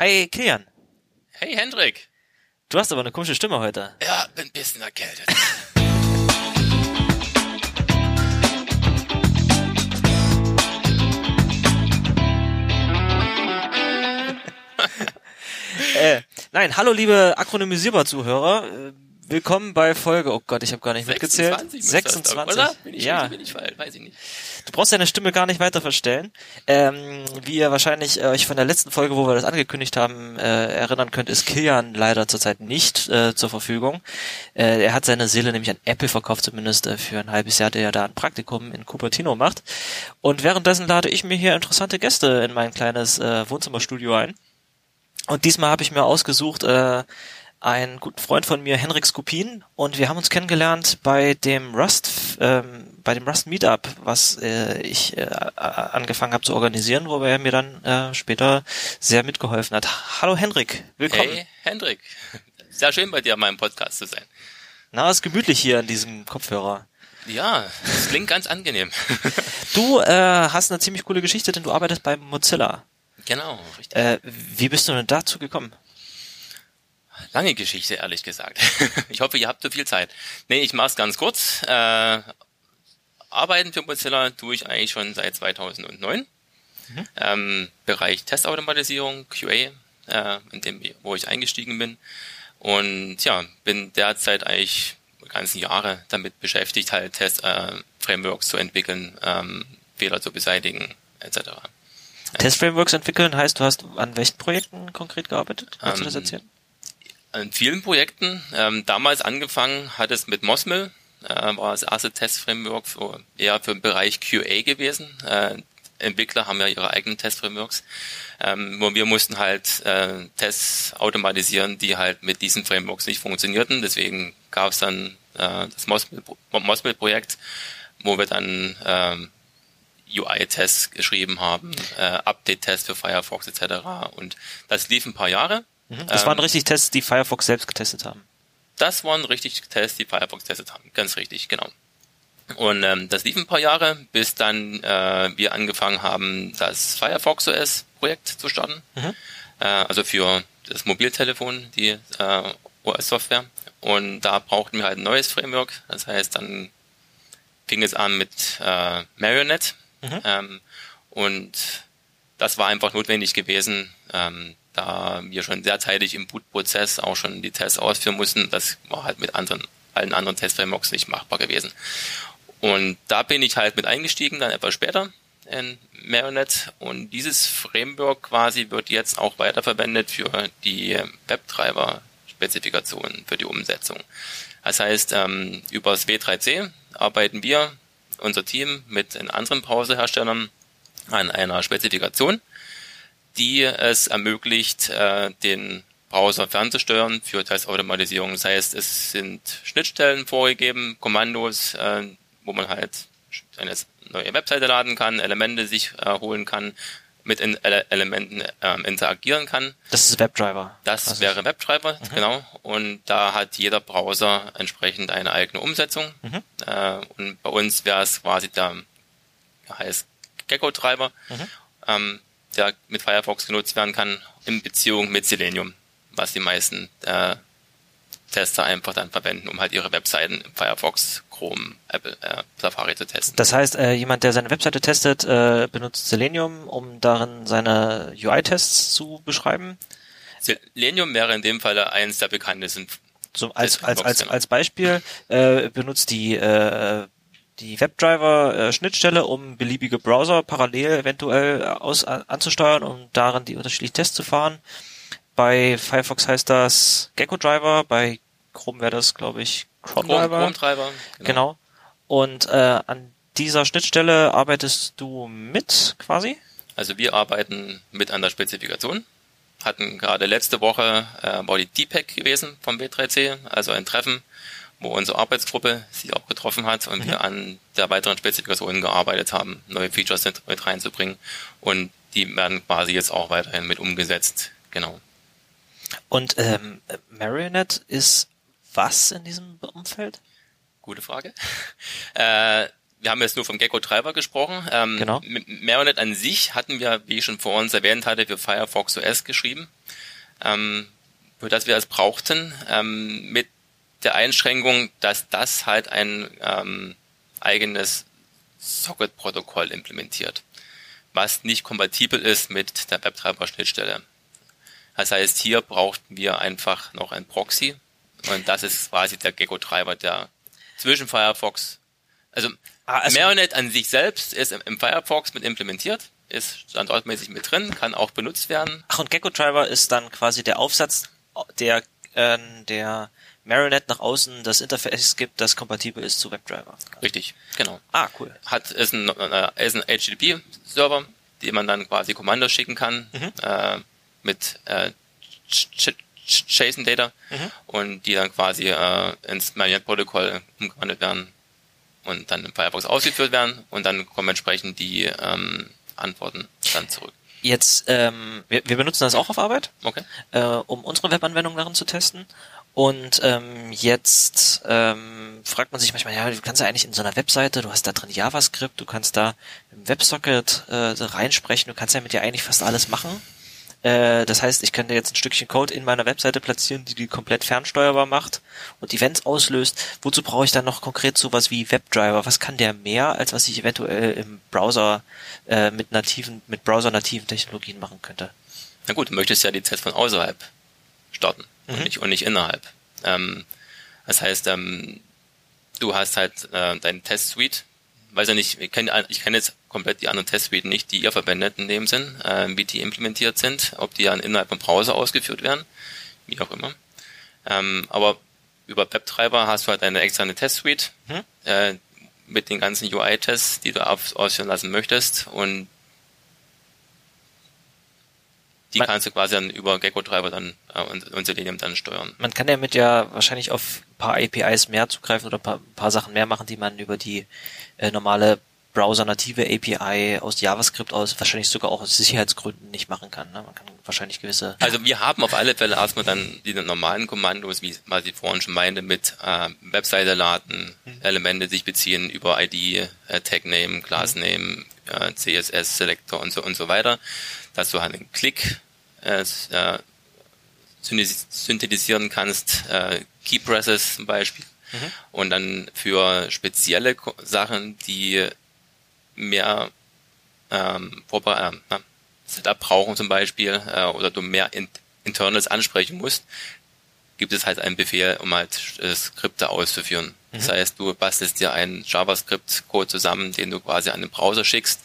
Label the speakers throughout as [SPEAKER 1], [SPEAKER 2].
[SPEAKER 1] Hi, Kilian.
[SPEAKER 2] Hey, Hendrik.
[SPEAKER 1] Du hast aber eine komische Stimme heute.
[SPEAKER 2] Ja, bin ein bisschen erkältet.
[SPEAKER 1] äh, nein, hallo liebe Akronymisierbar-Zuhörer. Äh, Willkommen bei Folge, oh Gott, ich habe gar nicht
[SPEAKER 2] 26
[SPEAKER 1] mitgezählt.
[SPEAKER 2] muss
[SPEAKER 1] 26.
[SPEAKER 2] Das, oder? Bin ich,
[SPEAKER 1] ja,
[SPEAKER 2] bin ich falsch? Weiß ich nicht.
[SPEAKER 1] du brauchst deine Stimme gar nicht weiter verstellen. Ähm, wie ihr wahrscheinlich äh, euch von der letzten Folge, wo wir das angekündigt haben, äh, erinnern könnt, ist Kilian leider zurzeit nicht äh, zur Verfügung. Äh, er hat seine Seele nämlich an Apple verkauft, zumindest äh, für ein halbes Jahr, der er da ein Praktikum in Cupertino macht. Und währenddessen lade ich mir hier interessante Gäste in mein kleines äh, Wohnzimmerstudio ein. Und diesmal habe ich mir ausgesucht, äh, einen guten Freund von mir, Henrik Skupin, und wir haben uns kennengelernt bei dem Rust, ähm, bei dem Rust Meetup, was äh, ich äh, angefangen habe zu organisieren, wo er mir dann äh, später sehr mitgeholfen hat. Hallo Henrik, willkommen.
[SPEAKER 2] Hey, Hendrik. Sehr schön bei dir an meinem Podcast zu sein.
[SPEAKER 1] Na, ist gemütlich hier an diesem Kopfhörer.
[SPEAKER 2] Ja, das klingt ganz angenehm.
[SPEAKER 1] Du äh, hast eine ziemlich coole Geschichte, denn du arbeitest bei Mozilla.
[SPEAKER 2] genau, richtig.
[SPEAKER 1] Äh, wie bist du denn dazu gekommen?
[SPEAKER 2] Lange Geschichte, ehrlich gesagt. Ich hoffe, ihr habt so viel Zeit. Nee, ich mach's ganz kurz. Äh, arbeiten für Mozilla tue ich eigentlich schon seit 2009.
[SPEAKER 1] Mhm.
[SPEAKER 2] Ähm, Bereich Testautomatisierung, QA, äh, in dem, wo ich eingestiegen bin. Und ja, bin derzeit eigentlich ganzen Jahre damit beschäftigt, halt Test-Frameworks äh, zu entwickeln, ähm, Fehler zu beseitigen, etc.
[SPEAKER 1] Testframeworks entwickeln heißt, du hast an welchen Projekten konkret gearbeitet? Kannst du das
[SPEAKER 2] Ähm,
[SPEAKER 1] erzählen?
[SPEAKER 2] In vielen Projekten. Ähm, damals angefangen hat es mit Mosmill, äh, war das erste Testframework für, eher für den Bereich QA gewesen. Äh, Entwickler haben ja ihre eigenen Testframeworks. Ähm, wir mussten halt äh, Tests automatisieren, die halt mit diesen Frameworks nicht funktionierten. Deswegen gab es dann äh, das Mosmill-Projekt, wo wir dann ähm, UI-Tests geschrieben haben, äh, Update-Tests für Firefox etc. Und das lief ein paar Jahre.
[SPEAKER 1] Mhm. Das
[SPEAKER 2] ähm,
[SPEAKER 1] waren richtig Tests, die Firefox selbst getestet haben.
[SPEAKER 2] Das waren richtig Tests, die Firefox testet haben. Ganz richtig, genau. Und ähm, das lief ein paar Jahre, bis dann äh, wir angefangen haben, das Firefox OS Projekt zu starten.
[SPEAKER 1] Mhm.
[SPEAKER 2] Äh, also für das Mobiltelefon, die äh, OS-Software. Und da brauchten wir halt ein neues Framework. Das heißt, dann fing es an mit äh, Marionette.
[SPEAKER 1] Mhm.
[SPEAKER 2] Ähm, und das war einfach notwendig gewesen, ähm, da wir schon sehr zeitig im Boot-Prozess auch schon die Tests ausführen mussten. Das war halt mit anderen, allen anderen Testframeworks nicht machbar gewesen. Und da bin ich halt mit eingestiegen, dann etwas später in Marionette. Und dieses Framework quasi wird jetzt auch weiterverwendet für die Webtreiber-Spezifikationen für die Umsetzung. Das heißt, ähm, über das W3C arbeiten wir, unser Team, mit den anderen Browserherstellern an einer Spezifikation, die es ermöglicht, äh, den Browser fernzusteuern für Testautomatisierung. Das heißt, es sind Schnittstellen vorgegeben, Kommandos, äh, wo man halt eine neue Webseite laden kann, Elemente sich äh, holen kann, mit in Ele Elementen ähm, interagieren kann.
[SPEAKER 1] Das ist WebDriver.
[SPEAKER 2] Das
[SPEAKER 1] Was
[SPEAKER 2] wäre WebDriver, genau. Und da hat jeder Browser entsprechend eine eigene Umsetzung.
[SPEAKER 1] Mhm.
[SPEAKER 2] Äh, und bei uns wäre es quasi der heißt Gecko-Treiber,
[SPEAKER 1] Mhm.
[SPEAKER 2] ähm, der mit Firefox genutzt werden kann in Beziehung mit Selenium, was die meisten äh, Tester einfach dann verwenden, um halt ihre Webseiten im Firefox, Chrome, Apple, äh, Safari zu testen.
[SPEAKER 1] Das heißt, äh, jemand, der seine Webseite testet, äh, benutzt Selenium, um darin seine UI-Tests zu beschreiben.
[SPEAKER 2] Selenium wäre in dem Fall eines der bekanntesten.
[SPEAKER 1] So, als, als, als, als Beispiel äh, benutzt die äh, die WebDriver-Schnittstelle, um beliebige Browser parallel eventuell aus, an, anzusteuern, um darin die unterschiedlichen Tests zu fahren. Bei Firefox heißt das Gecko Driver, bei Chrome wäre das, glaube ich, Chrome,
[SPEAKER 2] Chrome,
[SPEAKER 1] Driver.
[SPEAKER 2] Chrome-Treiber.
[SPEAKER 1] Genau. Und äh, an dieser Schnittstelle arbeitest du mit quasi?
[SPEAKER 2] Also wir arbeiten mit an der Spezifikation. Hatten gerade letzte Woche äh, war die DPEC gewesen vom B3C, also ein Treffen, wo unsere Arbeitsgruppe sich auch getroffen hat und
[SPEAKER 1] Mhm.
[SPEAKER 2] wir an der weiteren Spezifikation gearbeitet haben, neue Features mit, reinzubringen. Und die werden quasi jetzt auch weiterhin mit umgesetzt. Genau.
[SPEAKER 1] Und ähm, Marionette ist was in diesem Umfeld?
[SPEAKER 2] Gute Frage. Äh, wir haben jetzt nur vom Gecko-Treiber gesprochen. Ähm,
[SPEAKER 1] Genau.
[SPEAKER 2] Marionette an sich hatten wir, wie ich schon vor uns erwähnt hatte, für Firefox OS geschrieben. ähm, für das wir es brauchten, ähm, mit der Einschränkung, dass das halt ein ähm, eigenes Socket-Protokoll implementiert, was nicht kompatibel ist mit der WebDriver-Schnittstelle. Das heißt, hier brauchten wir einfach noch ein Proxy und das ist quasi der Gecko-Treiber, der zwischen Firefox, also, ah, also Maronet an sich selbst ist im, im Firefox mit implementiert, ist standortmäßig mit drin, kann auch benutzt werden.
[SPEAKER 1] Ach, und Gecko-Treiber ist dann quasi der Aufsatz, der, äh, der Maronet nach außen das Interface gibt, das kompatibel ist zu WebDriver.
[SPEAKER 2] Richtig, genau.
[SPEAKER 1] Ah, cool.
[SPEAKER 2] Hat, ist ein, äh, ist ein HTTP-Server, den man dann quasi Kommandos schicken kann, mhm. äh, mit äh, JSON-Data mhm. und die dann quasi äh, ins Maronet-Protokoll umgewandelt werden und dann im Firefox ausgeführt werden und dann kommen entsprechend die ähm, Antworten dann zurück.
[SPEAKER 1] Jetzt, ähm, wir, wir benutzen das auch auf Arbeit,
[SPEAKER 2] okay.
[SPEAKER 1] äh, um unsere Webanwendung darin zu testen. Und ähm, jetzt ähm, fragt man sich manchmal, ja, du kannst ja eigentlich in so einer Webseite, du hast da drin JavaScript, du kannst da im WebSocket äh, reinsprechen, du kannst ja mit dir eigentlich fast alles machen. Äh, das heißt, ich könnte jetzt ein Stückchen Code in meiner Webseite platzieren, die die komplett fernsteuerbar macht und Events auslöst. Wozu brauche ich dann noch konkret sowas wie WebDriver? Was kann der mehr, als was ich eventuell im Browser äh, mit nativen, mit Browser-nativen Technologien machen könnte?
[SPEAKER 2] Na gut, du möchtest ja die Tests von außerhalb starten mhm. und, nicht, und nicht innerhalb. Ähm, das heißt, ähm, du hast halt äh, deine Test-Suite, weiß ja nicht, ich kenne ich kenn jetzt komplett die anderen Testsuiten nicht, die ihr verwendet in dem Sinn, äh, wie die implementiert sind, ob die dann innerhalb vom Browser ausgeführt werden, wie auch immer. Ähm, aber über WebTreiber hast du halt eine externe Testsuite hm? äh, mit den ganzen UI-Tests, die du ausführen lassen möchtest und die man, kannst du quasi dann über Gecko-Treiber dann äh, und, und Selenium dann steuern.
[SPEAKER 1] Man kann damit ja wahrscheinlich auf ein paar APIs mehr zugreifen oder ein paar, paar Sachen mehr machen, die man über die äh, normale Browser-native API aus JavaScript aus wahrscheinlich sogar auch aus Sicherheitsgründen nicht machen kann. Ne? Man kann wahrscheinlich gewisse.
[SPEAKER 2] Also wir haben auf alle Fälle erstmal dann die normalen Kommandos, wie was ich vorhin schon meinte, mit äh, Webseite laden, mhm. Elemente sich beziehen über ID, äh, Tag Name, Class mhm. Name, äh, CSS Selector und so und so weiter, dass du halt einen Klick äh, äh synthetisieren kannst, äh, Key Presses zum Beispiel. Mhm. Und dann für spezielle Sachen, die mehr ähm, Vorbe äh, Setup brauchen zum Beispiel äh, oder du mehr in Internals ansprechen musst, gibt es halt einen Befehl, um halt äh, Skripte auszuführen. Mhm. Das heißt, du bastelst dir einen JavaScript-Code zusammen, den du quasi an den Browser schickst,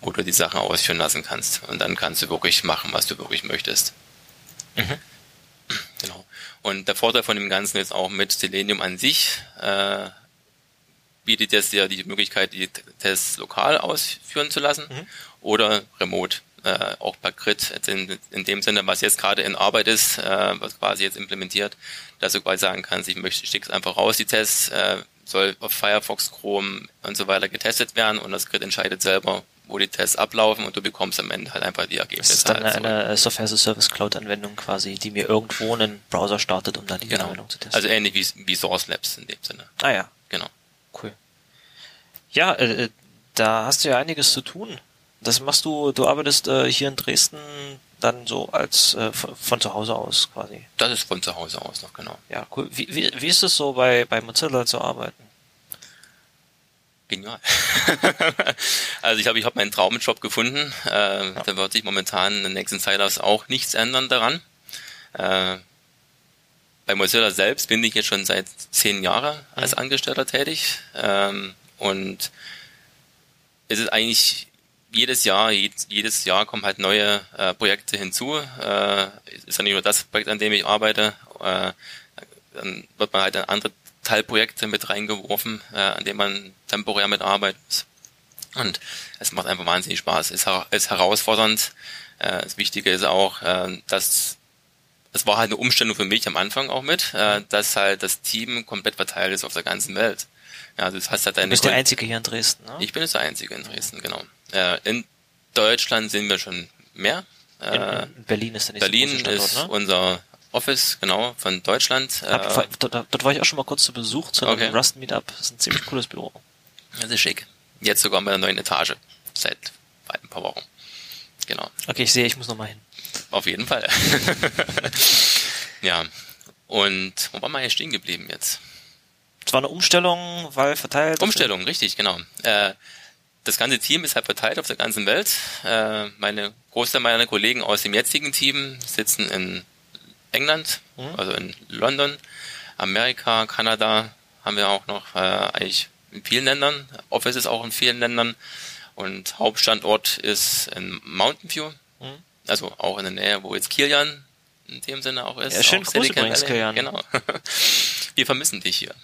[SPEAKER 2] wo du die Sachen ausführen lassen kannst. Und dann kannst du wirklich machen, was du wirklich möchtest. Mhm. Genau. Und der Vorteil von dem Ganzen ist auch mit Selenium an sich, äh, bietet es dir die Möglichkeit, die Tests lokal ausführen zu lassen mhm. oder remote, äh, auch per Grid, in, in, dem Sinne, was jetzt gerade in Arbeit ist, äh, was quasi jetzt implementiert, dass du quasi sagen kannst, ich möchte, ich einfach raus, die Tests, äh, soll auf Firefox, Chrome und so weiter getestet werden und das Grid entscheidet selber, wo die Tests ablaufen und du bekommst am Ende halt einfach die Ergebnisse. Das
[SPEAKER 1] ist dann halt eine Software as a Service Cloud Anwendung quasi, die mir irgendwo einen Browser startet, um dann die genau. Anwendung zu testen.
[SPEAKER 2] Also ähnlich wie, wie Source Labs in dem Sinne.
[SPEAKER 1] Ah ja.
[SPEAKER 2] Genau.
[SPEAKER 1] Cool. Ja, äh, äh, da hast du ja einiges zu tun. Das machst du, du arbeitest äh, hier in Dresden dann so als äh, von, von, zu Hause aus quasi.
[SPEAKER 2] Das ist von zu Hause aus noch, genau.
[SPEAKER 1] Ja, cool. Wie, wie, wie ist es so bei, bei Mozilla zu arbeiten?
[SPEAKER 2] Genial. also ich habe ich hab meinen Traumjob gefunden. Äh, ja. Da wird sich momentan in den nächsten Zeit auch nichts ändern daran. Äh, bei Mozilla selbst bin ich jetzt schon seit zehn Jahren als mhm. Angestellter tätig. Ähm, und es ist eigentlich jedes Jahr, jedes Jahr kommen halt neue äh, Projekte hinzu. Äh, ist ja nicht nur das Projekt, an dem ich arbeite. Äh, dann wird man halt in andere Teilprojekte mit reingeworfen, äh, an denen man temporär mitarbeitet. Und es macht einfach wahnsinnig Spaß. Es ist herausfordernd. Äh, das Wichtige ist auch, äh, dass es war halt eine Umstellung für mich am Anfang auch mit, äh, dass halt das Team komplett verteilt ist auf der ganzen Welt. Ja, also das heißt halt
[SPEAKER 1] du bist der Einzige hier in Dresden, ne?
[SPEAKER 2] Ich bin jetzt der Einzige in Dresden, genau. Äh, in Deutschland sind wir schon mehr.
[SPEAKER 1] Äh, in, Berlin ist der nächste
[SPEAKER 2] Berlin ist ne? unser Office, genau, von Deutschland.
[SPEAKER 1] Hab, äh, dort, dort, war ich auch schon mal kurz zu Besuch zu einem okay. Rust Meetup. Das ist ein ziemlich cooles Büro.
[SPEAKER 2] Das ist schick. Jetzt sogar bei der neuen Etage. Seit ein paar Wochen. Genau.
[SPEAKER 1] Okay, ich sehe, ich muss noch mal hin.
[SPEAKER 2] Auf jeden Fall. ja. Und wo war man hier stehen geblieben jetzt?
[SPEAKER 1] Es war eine Umstellung, weil verteilt.
[SPEAKER 2] Umstellung, richtig, genau. Äh, das ganze Team ist halt verteilt auf der ganzen Welt. Äh, meine Großteil meiner Kollegen aus dem jetzigen Team sitzen in England, mhm. also in London, Amerika, Kanada haben wir auch noch äh, eigentlich in vielen Ländern. Office ist auch in vielen Ländern und Hauptstandort ist in Mountain View, mhm. Also auch in der Nähe, wo jetzt Kilian in dem Sinne auch ist.
[SPEAKER 1] Ja, schön Gruß übrigens, Kilian.
[SPEAKER 2] Genau. wir vermissen dich hier.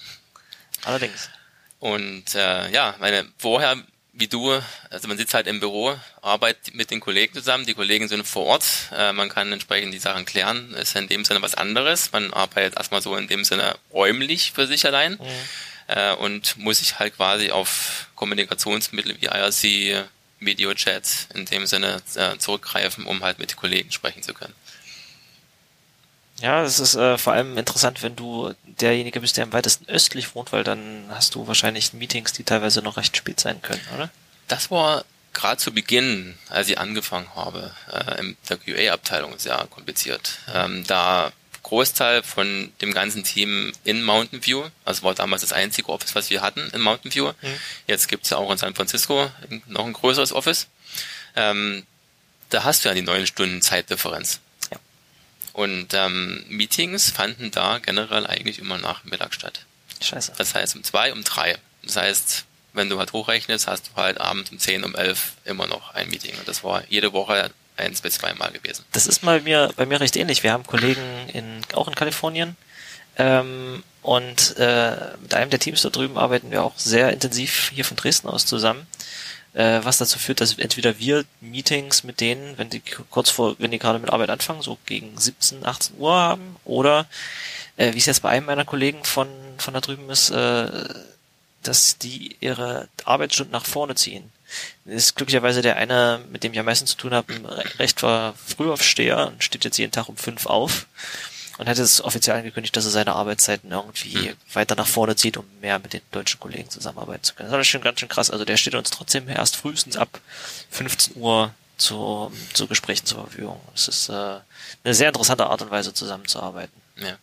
[SPEAKER 1] Allerdings.
[SPEAKER 2] Und äh, ja, meine vorher wie du, also man sitzt halt im Büro, arbeitet mit den Kollegen zusammen, die Kollegen sind vor Ort, äh, man kann entsprechend die Sachen klären, ist in dem Sinne was anderes. Man arbeitet erstmal so in dem Sinne räumlich für sich allein mhm. äh, und muss sich halt quasi auf Kommunikationsmittel wie IRC, Videochat in dem Sinne äh, zurückgreifen, um halt mit den Kollegen sprechen zu können.
[SPEAKER 1] Ja, es ist äh, vor allem interessant, wenn du derjenige bist, der am weitesten östlich wohnt, weil dann hast du wahrscheinlich Meetings, die teilweise noch recht spät sein können, oder?
[SPEAKER 2] Das war gerade zu Beginn, als ich angefangen habe, äh, in der QA-Abteilung sehr kompliziert. Ähm, da Großteil von dem ganzen Team in Mountain View, also war damals das einzige Office, was wir hatten in Mountain View. Mhm. Jetzt gibt's ja auch in San Francisco noch ein größeres Office. Ähm, da hast du ja die neun Stunden Zeitdifferenz. Und ähm, Meetings fanden da generell eigentlich immer nach Mittag statt.
[SPEAKER 1] Scheiße.
[SPEAKER 2] Das heißt um zwei, um drei. Das heißt, wenn du halt hochrechnest, hast du halt abends um zehn, um elf immer noch ein Meeting. Und das war jede Woche eins bis zweimal gewesen.
[SPEAKER 1] Das ist bei mir, bei mir recht ähnlich. Wir haben Kollegen in, auch in Kalifornien. Ähm, und äh, mit einem der Teams da drüben arbeiten wir auch sehr intensiv hier von Dresden aus zusammen äh, was dazu führt, dass entweder wir Meetings mit denen, wenn die kurz vor, wenn die gerade mit Arbeit anfangen, so gegen 17, 18 Uhr haben, oder äh, wie es jetzt bei einem meiner Kollegen von, von da drüben ist, äh, dass die ihre Arbeitsstunden nach vorne ziehen. Ist glücklicherweise der eine, mit dem ich am meisten zu tun habe, recht war Frühaufsteher und steht jetzt jeden Tag um fünf auf und hat es offiziell angekündigt, dass er seine Arbeitszeiten irgendwie mhm. weiter nach vorne zieht, um mehr mit den deutschen Kollegen zusammenarbeiten zu können. Das ist schon ganz schön krass. Also der steht uns trotzdem erst frühestens ab 15 Uhr zu, zu Gesprächen zur Verfügung. Es ist äh, eine sehr interessante Art und Weise zusammenzuarbeiten.
[SPEAKER 2] Ja.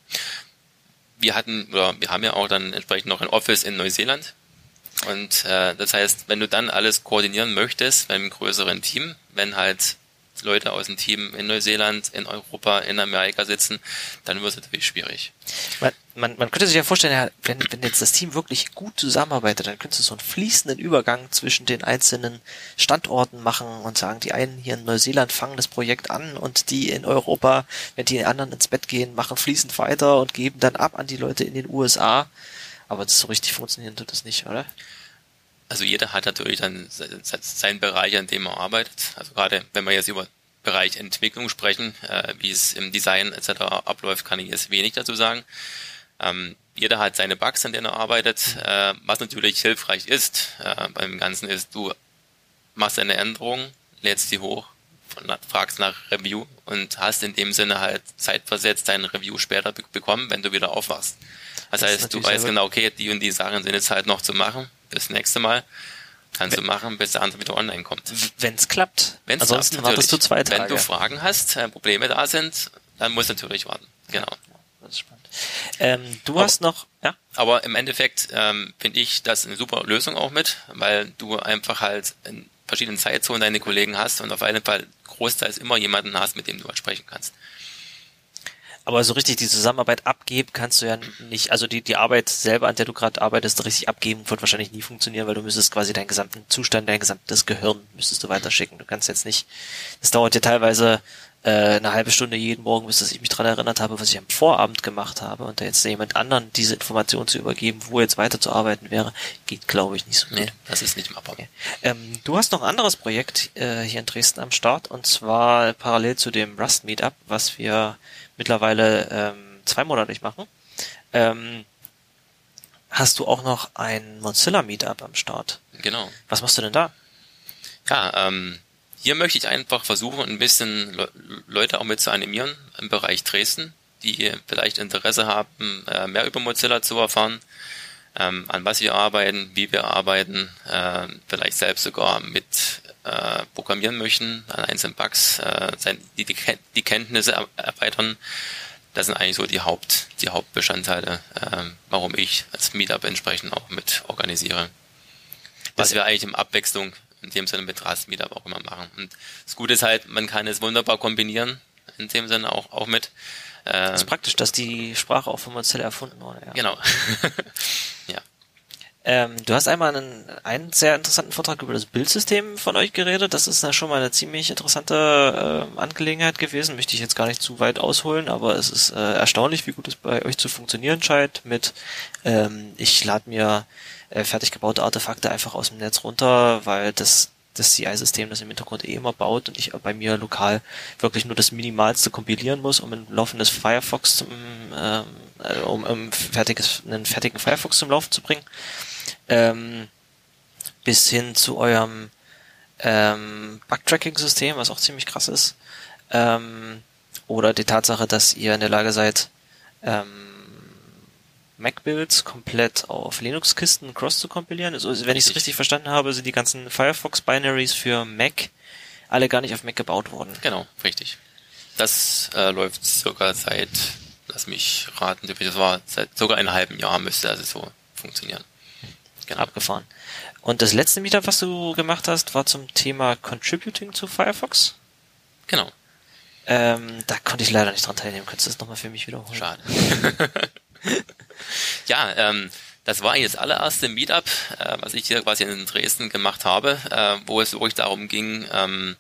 [SPEAKER 2] Wir hatten, oder wir haben ja auch dann entsprechend noch ein Office in Neuseeland. Und äh, das heißt, wenn du dann alles koordinieren möchtest, bei einem größeren Team, wenn halt Leute aus dem Team in Neuseeland, in Europa, in Amerika sitzen, dann wird es natürlich schwierig.
[SPEAKER 1] Man, man, man könnte sich ja vorstellen, wenn, wenn jetzt das Team wirklich gut zusammenarbeitet, dann könntest du so einen fließenden Übergang zwischen den einzelnen Standorten machen und sagen, die einen hier in Neuseeland fangen das Projekt an und die in Europa, wenn die anderen ins Bett gehen, machen fließend weiter und geben dann ab an die Leute in den USA. Aber so richtig funktionieren tut das nicht, oder?
[SPEAKER 2] Also jeder hat natürlich dann seinen Bereich, an dem er arbeitet. Also gerade wenn wir jetzt über Bereich Entwicklung sprechen, äh, wie es im Design etc. abläuft, kann ich jetzt wenig dazu sagen. Ähm, jeder hat seine Bugs, an denen er arbeitet. Äh, was natürlich hilfreich ist äh, beim Ganzen ist, du machst eine Änderung, lädst sie hoch, fragst nach Review und hast in dem Sinne halt zeitversetzt dein Review später be bekommen, wenn du wieder aufwachst. Das, das heißt, du weißt genau, okay, die und die Sachen sind jetzt halt noch zu machen bis nächste Mal. Kannst wenn, du machen, bis der andere wieder online kommt.
[SPEAKER 1] Wenn es klappt.
[SPEAKER 2] Wenn's Ansonsten klappt, wartest du zwei Tage. Wenn du Fragen hast, äh, Probleme da sind, dann musst du natürlich warten. Genau.
[SPEAKER 1] das ist spannend. Ähm, du aber, hast noch, ja?
[SPEAKER 2] Aber im Endeffekt ähm, finde ich das eine super Lösung auch mit, weil du einfach halt in verschiedenen Zeitzonen deine Kollegen hast und auf jeden Fall großteils immer jemanden hast, mit dem du halt sprechen kannst.
[SPEAKER 1] Aber so richtig die Zusammenarbeit abgeben kannst du ja nicht, also die, die Arbeit selber, an der du gerade arbeitest, richtig abgeben, wird wahrscheinlich nie funktionieren, weil du müsstest quasi deinen gesamten Zustand, dein gesamtes Gehirn müsstest du weiterschicken. Du kannst jetzt nicht, das dauert ja teilweise äh, eine halbe Stunde jeden Morgen, bis ich mich dran erinnert habe, was ich am Vorabend gemacht habe und da jetzt jemand anderen diese Information zu übergeben, wo jetzt weiterzuarbeiten wäre, geht glaube ich nicht so
[SPEAKER 2] gut. Nee, das ist nicht machbar. Okay.
[SPEAKER 1] Ähm, du hast noch ein anderes Projekt äh, hier in Dresden am Start und zwar parallel zu dem Rust Meetup, was wir mittlerweile ähm, zweimonatlich machen, ähm, hast du auch noch ein Mozilla Meetup am Start.
[SPEAKER 2] Genau.
[SPEAKER 1] Was machst du denn da?
[SPEAKER 2] Ja, ähm, hier möchte ich einfach versuchen, ein bisschen Le Leute auch mit zu animieren im Bereich Dresden, die vielleicht Interesse haben, äh, mehr über Mozilla zu erfahren, ähm, an was wir arbeiten, wie wir arbeiten, äh, vielleicht selbst sogar mit äh, programmieren möchten, an einzelnen Bugs, äh, die, die, die Kenntnisse erweitern. Das sind eigentlich so die Haupt, die Hauptbestandteile, äh, warum ich das Meetup entsprechend auch mit organisiere. Was wir eigentlich im Abwechslung in dem Sinne mit Rust Meetup auch immer machen. Und das Gute ist halt, man kann es wunderbar kombinieren, in dem Sinne auch, auch mit.
[SPEAKER 1] Äh, das ist praktisch, dass die Sprache auch von Mozilla erfunden wurde. Ja.
[SPEAKER 2] Genau.
[SPEAKER 1] Ähm, du hast einmal einen, einen sehr interessanten Vortrag über das Bildsystem von euch geredet. Das ist ja schon mal eine ziemlich interessante äh, Angelegenheit gewesen. Möchte ich jetzt gar nicht zu weit ausholen, aber es ist äh, erstaunlich, wie gut es bei euch zu funktionieren scheint. Mit ähm, ich lade mir äh, fertig gebaute Artefakte einfach aus dem Netz runter, weil das das CI-System das im Hintergrund eh immer baut und ich bei mir lokal wirklich nur das Minimalste kompilieren muss, um ein laufendes Firefox zum, ähm, äh, um, um fertiges, einen fertigen Firefox zum Laufen zu bringen. Ähm, bis hin zu eurem ähm, Bug-Tracking-System, was auch ziemlich krass ist. Ähm, oder die Tatsache, dass ihr in der Lage seid, ähm, Mac-Builds komplett auf Linux-Kisten cross zu kompilieren. Also, wenn ich es richtig verstanden habe, sind die ganzen Firefox-Binaries für Mac alle gar nicht auf Mac gebaut worden.
[SPEAKER 2] Genau, richtig. Das äh, läuft circa seit, lass mich raten, das war seit sogar einem halben Jahr müsste also so funktionieren.
[SPEAKER 1] Abgefahren. Und das letzte Meetup, was du gemacht hast, war zum Thema Contributing zu Firefox?
[SPEAKER 2] Genau.
[SPEAKER 1] Ähm, da konnte ich leider nicht dran teilnehmen. Könntest du das nochmal für mich wiederholen?
[SPEAKER 2] Schade. ja, ähm, das war jetzt das allererste Meetup, äh, was ich hier quasi in Dresden gemacht habe, äh, wo es wirklich darum ging, ähm,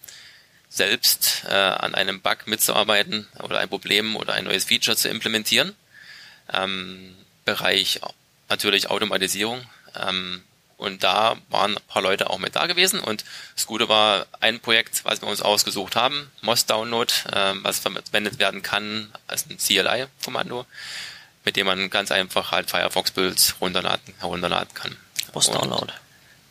[SPEAKER 2] selbst äh, an einem Bug mitzuarbeiten oder ein Problem oder ein neues Feature zu implementieren. Ähm, Bereich natürlich Automatisierung. Ähm, und da waren ein paar Leute auch mit da gewesen. Und das Gute war ein Projekt, was wir uns ausgesucht haben, MOS Download, äh, was verwendet werden kann als ein CLI-Kommando mit dem man ganz einfach halt Firefox-Builds runterladen, herunterladen kann.
[SPEAKER 1] Post-Download.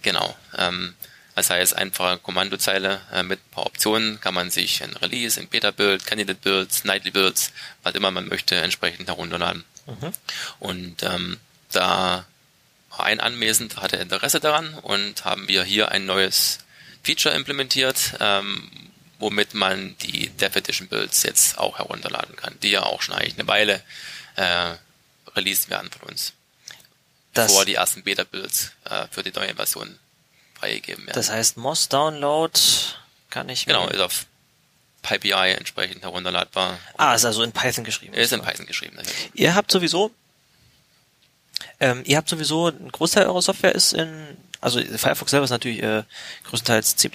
[SPEAKER 2] Genau. Ähm, das heißt, einfache Kommandozeile äh, mit ein paar Optionen kann man sich ein Release, ein Beta-Build, Candidate-Builds, Nightly-Builds, was immer man möchte, entsprechend herunterladen. Mhm. Und ähm, da ein Anwesend, hatte Interesse daran und haben wir hier ein neues Feature implementiert, ähm, womit man die Definition Builds jetzt auch herunterladen kann, die ja auch schon eigentlich eine Weile äh, released werden von uns. Das bevor die ersten Beta-Builds äh, für die neue Version freigegeben werden.
[SPEAKER 1] Das heißt, MOS Download kann ich
[SPEAKER 2] Genau, ist auf PyPI entsprechend herunterladbar.
[SPEAKER 1] Ah, ist also in Python geschrieben.
[SPEAKER 2] Ist in Python geschrieben. Natürlich.
[SPEAKER 1] Ihr habt sowieso, ähm, ihr habt sowieso, ein Großteil eurer Software ist in, also Firefox selber ist natürlich äh, größtenteils C++,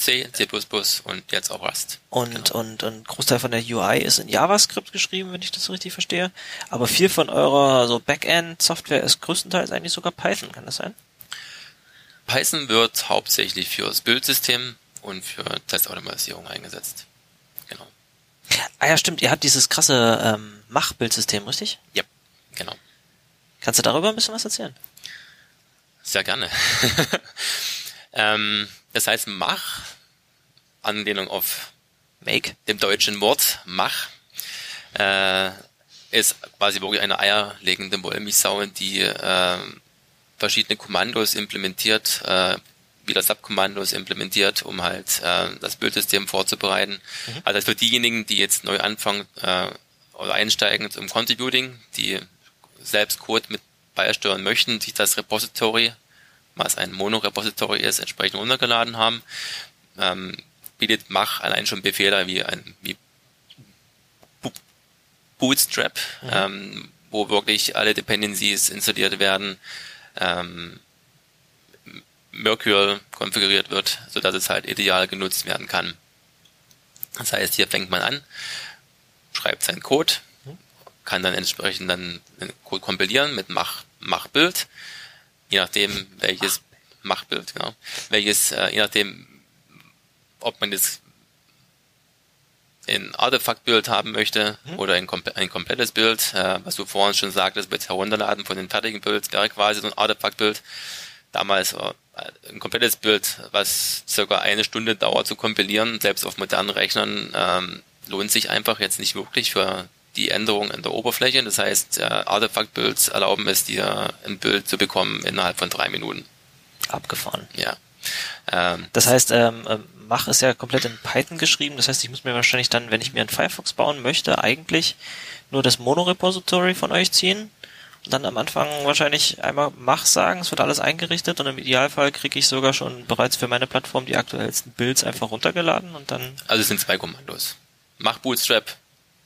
[SPEAKER 2] C, C++ und jetzt auch Rust.
[SPEAKER 1] Und, genau. und, und Großteil von der UI ist in JavaScript geschrieben, wenn ich das richtig verstehe. Aber viel von eurer so Backend-Software ist größtenteils eigentlich sogar Python, kann das sein?
[SPEAKER 2] Python wird hauptsächlich fürs Bildsystem und für Testautomatisierung eingesetzt. Genau.
[SPEAKER 1] Ah ja, stimmt, ihr habt dieses krasse ähm, Mach-Bildsystem, richtig?
[SPEAKER 2] Ja, genau.
[SPEAKER 1] Kannst du darüber ein bisschen was erzählen?
[SPEAKER 2] Sehr gerne. ähm, das heißt Mach, Anlehnung auf Make, dem deutschen Wort Mach, äh, ist quasi wirklich eine eierlegende Wollmilchsau, die äh, verschiedene Kommandos implementiert, äh, wieder Subkommandos implementiert, um halt äh, das Bildsystem vorzubereiten. Mhm. Also für diejenigen, die jetzt neu anfangen äh, oder einsteigen zum Contributing, die selbst Code mit beisteuern möchten, sich das Repository was ein Mono-Repository ist, entsprechend runtergeladen haben. Ähm, bietet Mach allein schon Befehle wie ein wie Bootstrap, mhm. ähm, wo wirklich alle Dependencies installiert werden, ähm, Mercurial konfiguriert wird, so dass es halt ideal genutzt werden kann. Das heißt, hier fängt man an, schreibt seinen Code. Kann dann entsprechend dann Code kompilieren mit Mach, Mach-Bild je nachdem welches Machtbild, genau, welches, äh, je nachdem, ob man jetzt ein Artefaktbild haben möchte mhm. oder ein, ein komplettes Bild, äh, was du vorhin schon sagtest, mit Herunterladen von den fertigen Builds wäre quasi so ein Artefaktbild. Damals war äh, ein komplettes Bild, was circa eine Stunde dauert zu kompilieren, selbst auf modernen Rechnern, ähm, lohnt sich einfach jetzt nicht wirklich für die Änderung in der Oberfläche. Das heißt, äh, Artefakt-Builds erlauben es dir, ein Bild zu bekommen innerhalb von drei Minuten.
[SPEAKER 1] Abgefahren.
[SPEAKER 2] Ja.
[SPEAKER 1] Ähm, das heißt, ähm, ähm, Mach ist ja komplett in Python geschrieben. Das heißt, ich muss mir wahrscheinlich dann, wenn ich mir einen Firefox bauen möchte, eigentlich nur das Mono-Repository von euch ziehen und dann am Anfang wahrscheinlich einmal Mach sagen, es wird alles eingerichtet und im Idealfall kriege ich sogar schon bereits für meine Plattform die aktuellsten Builds einfach runtergeladen und dann.
[SPEAKER 2] Also es sind zwei Kommandos. Mach Bootstrap,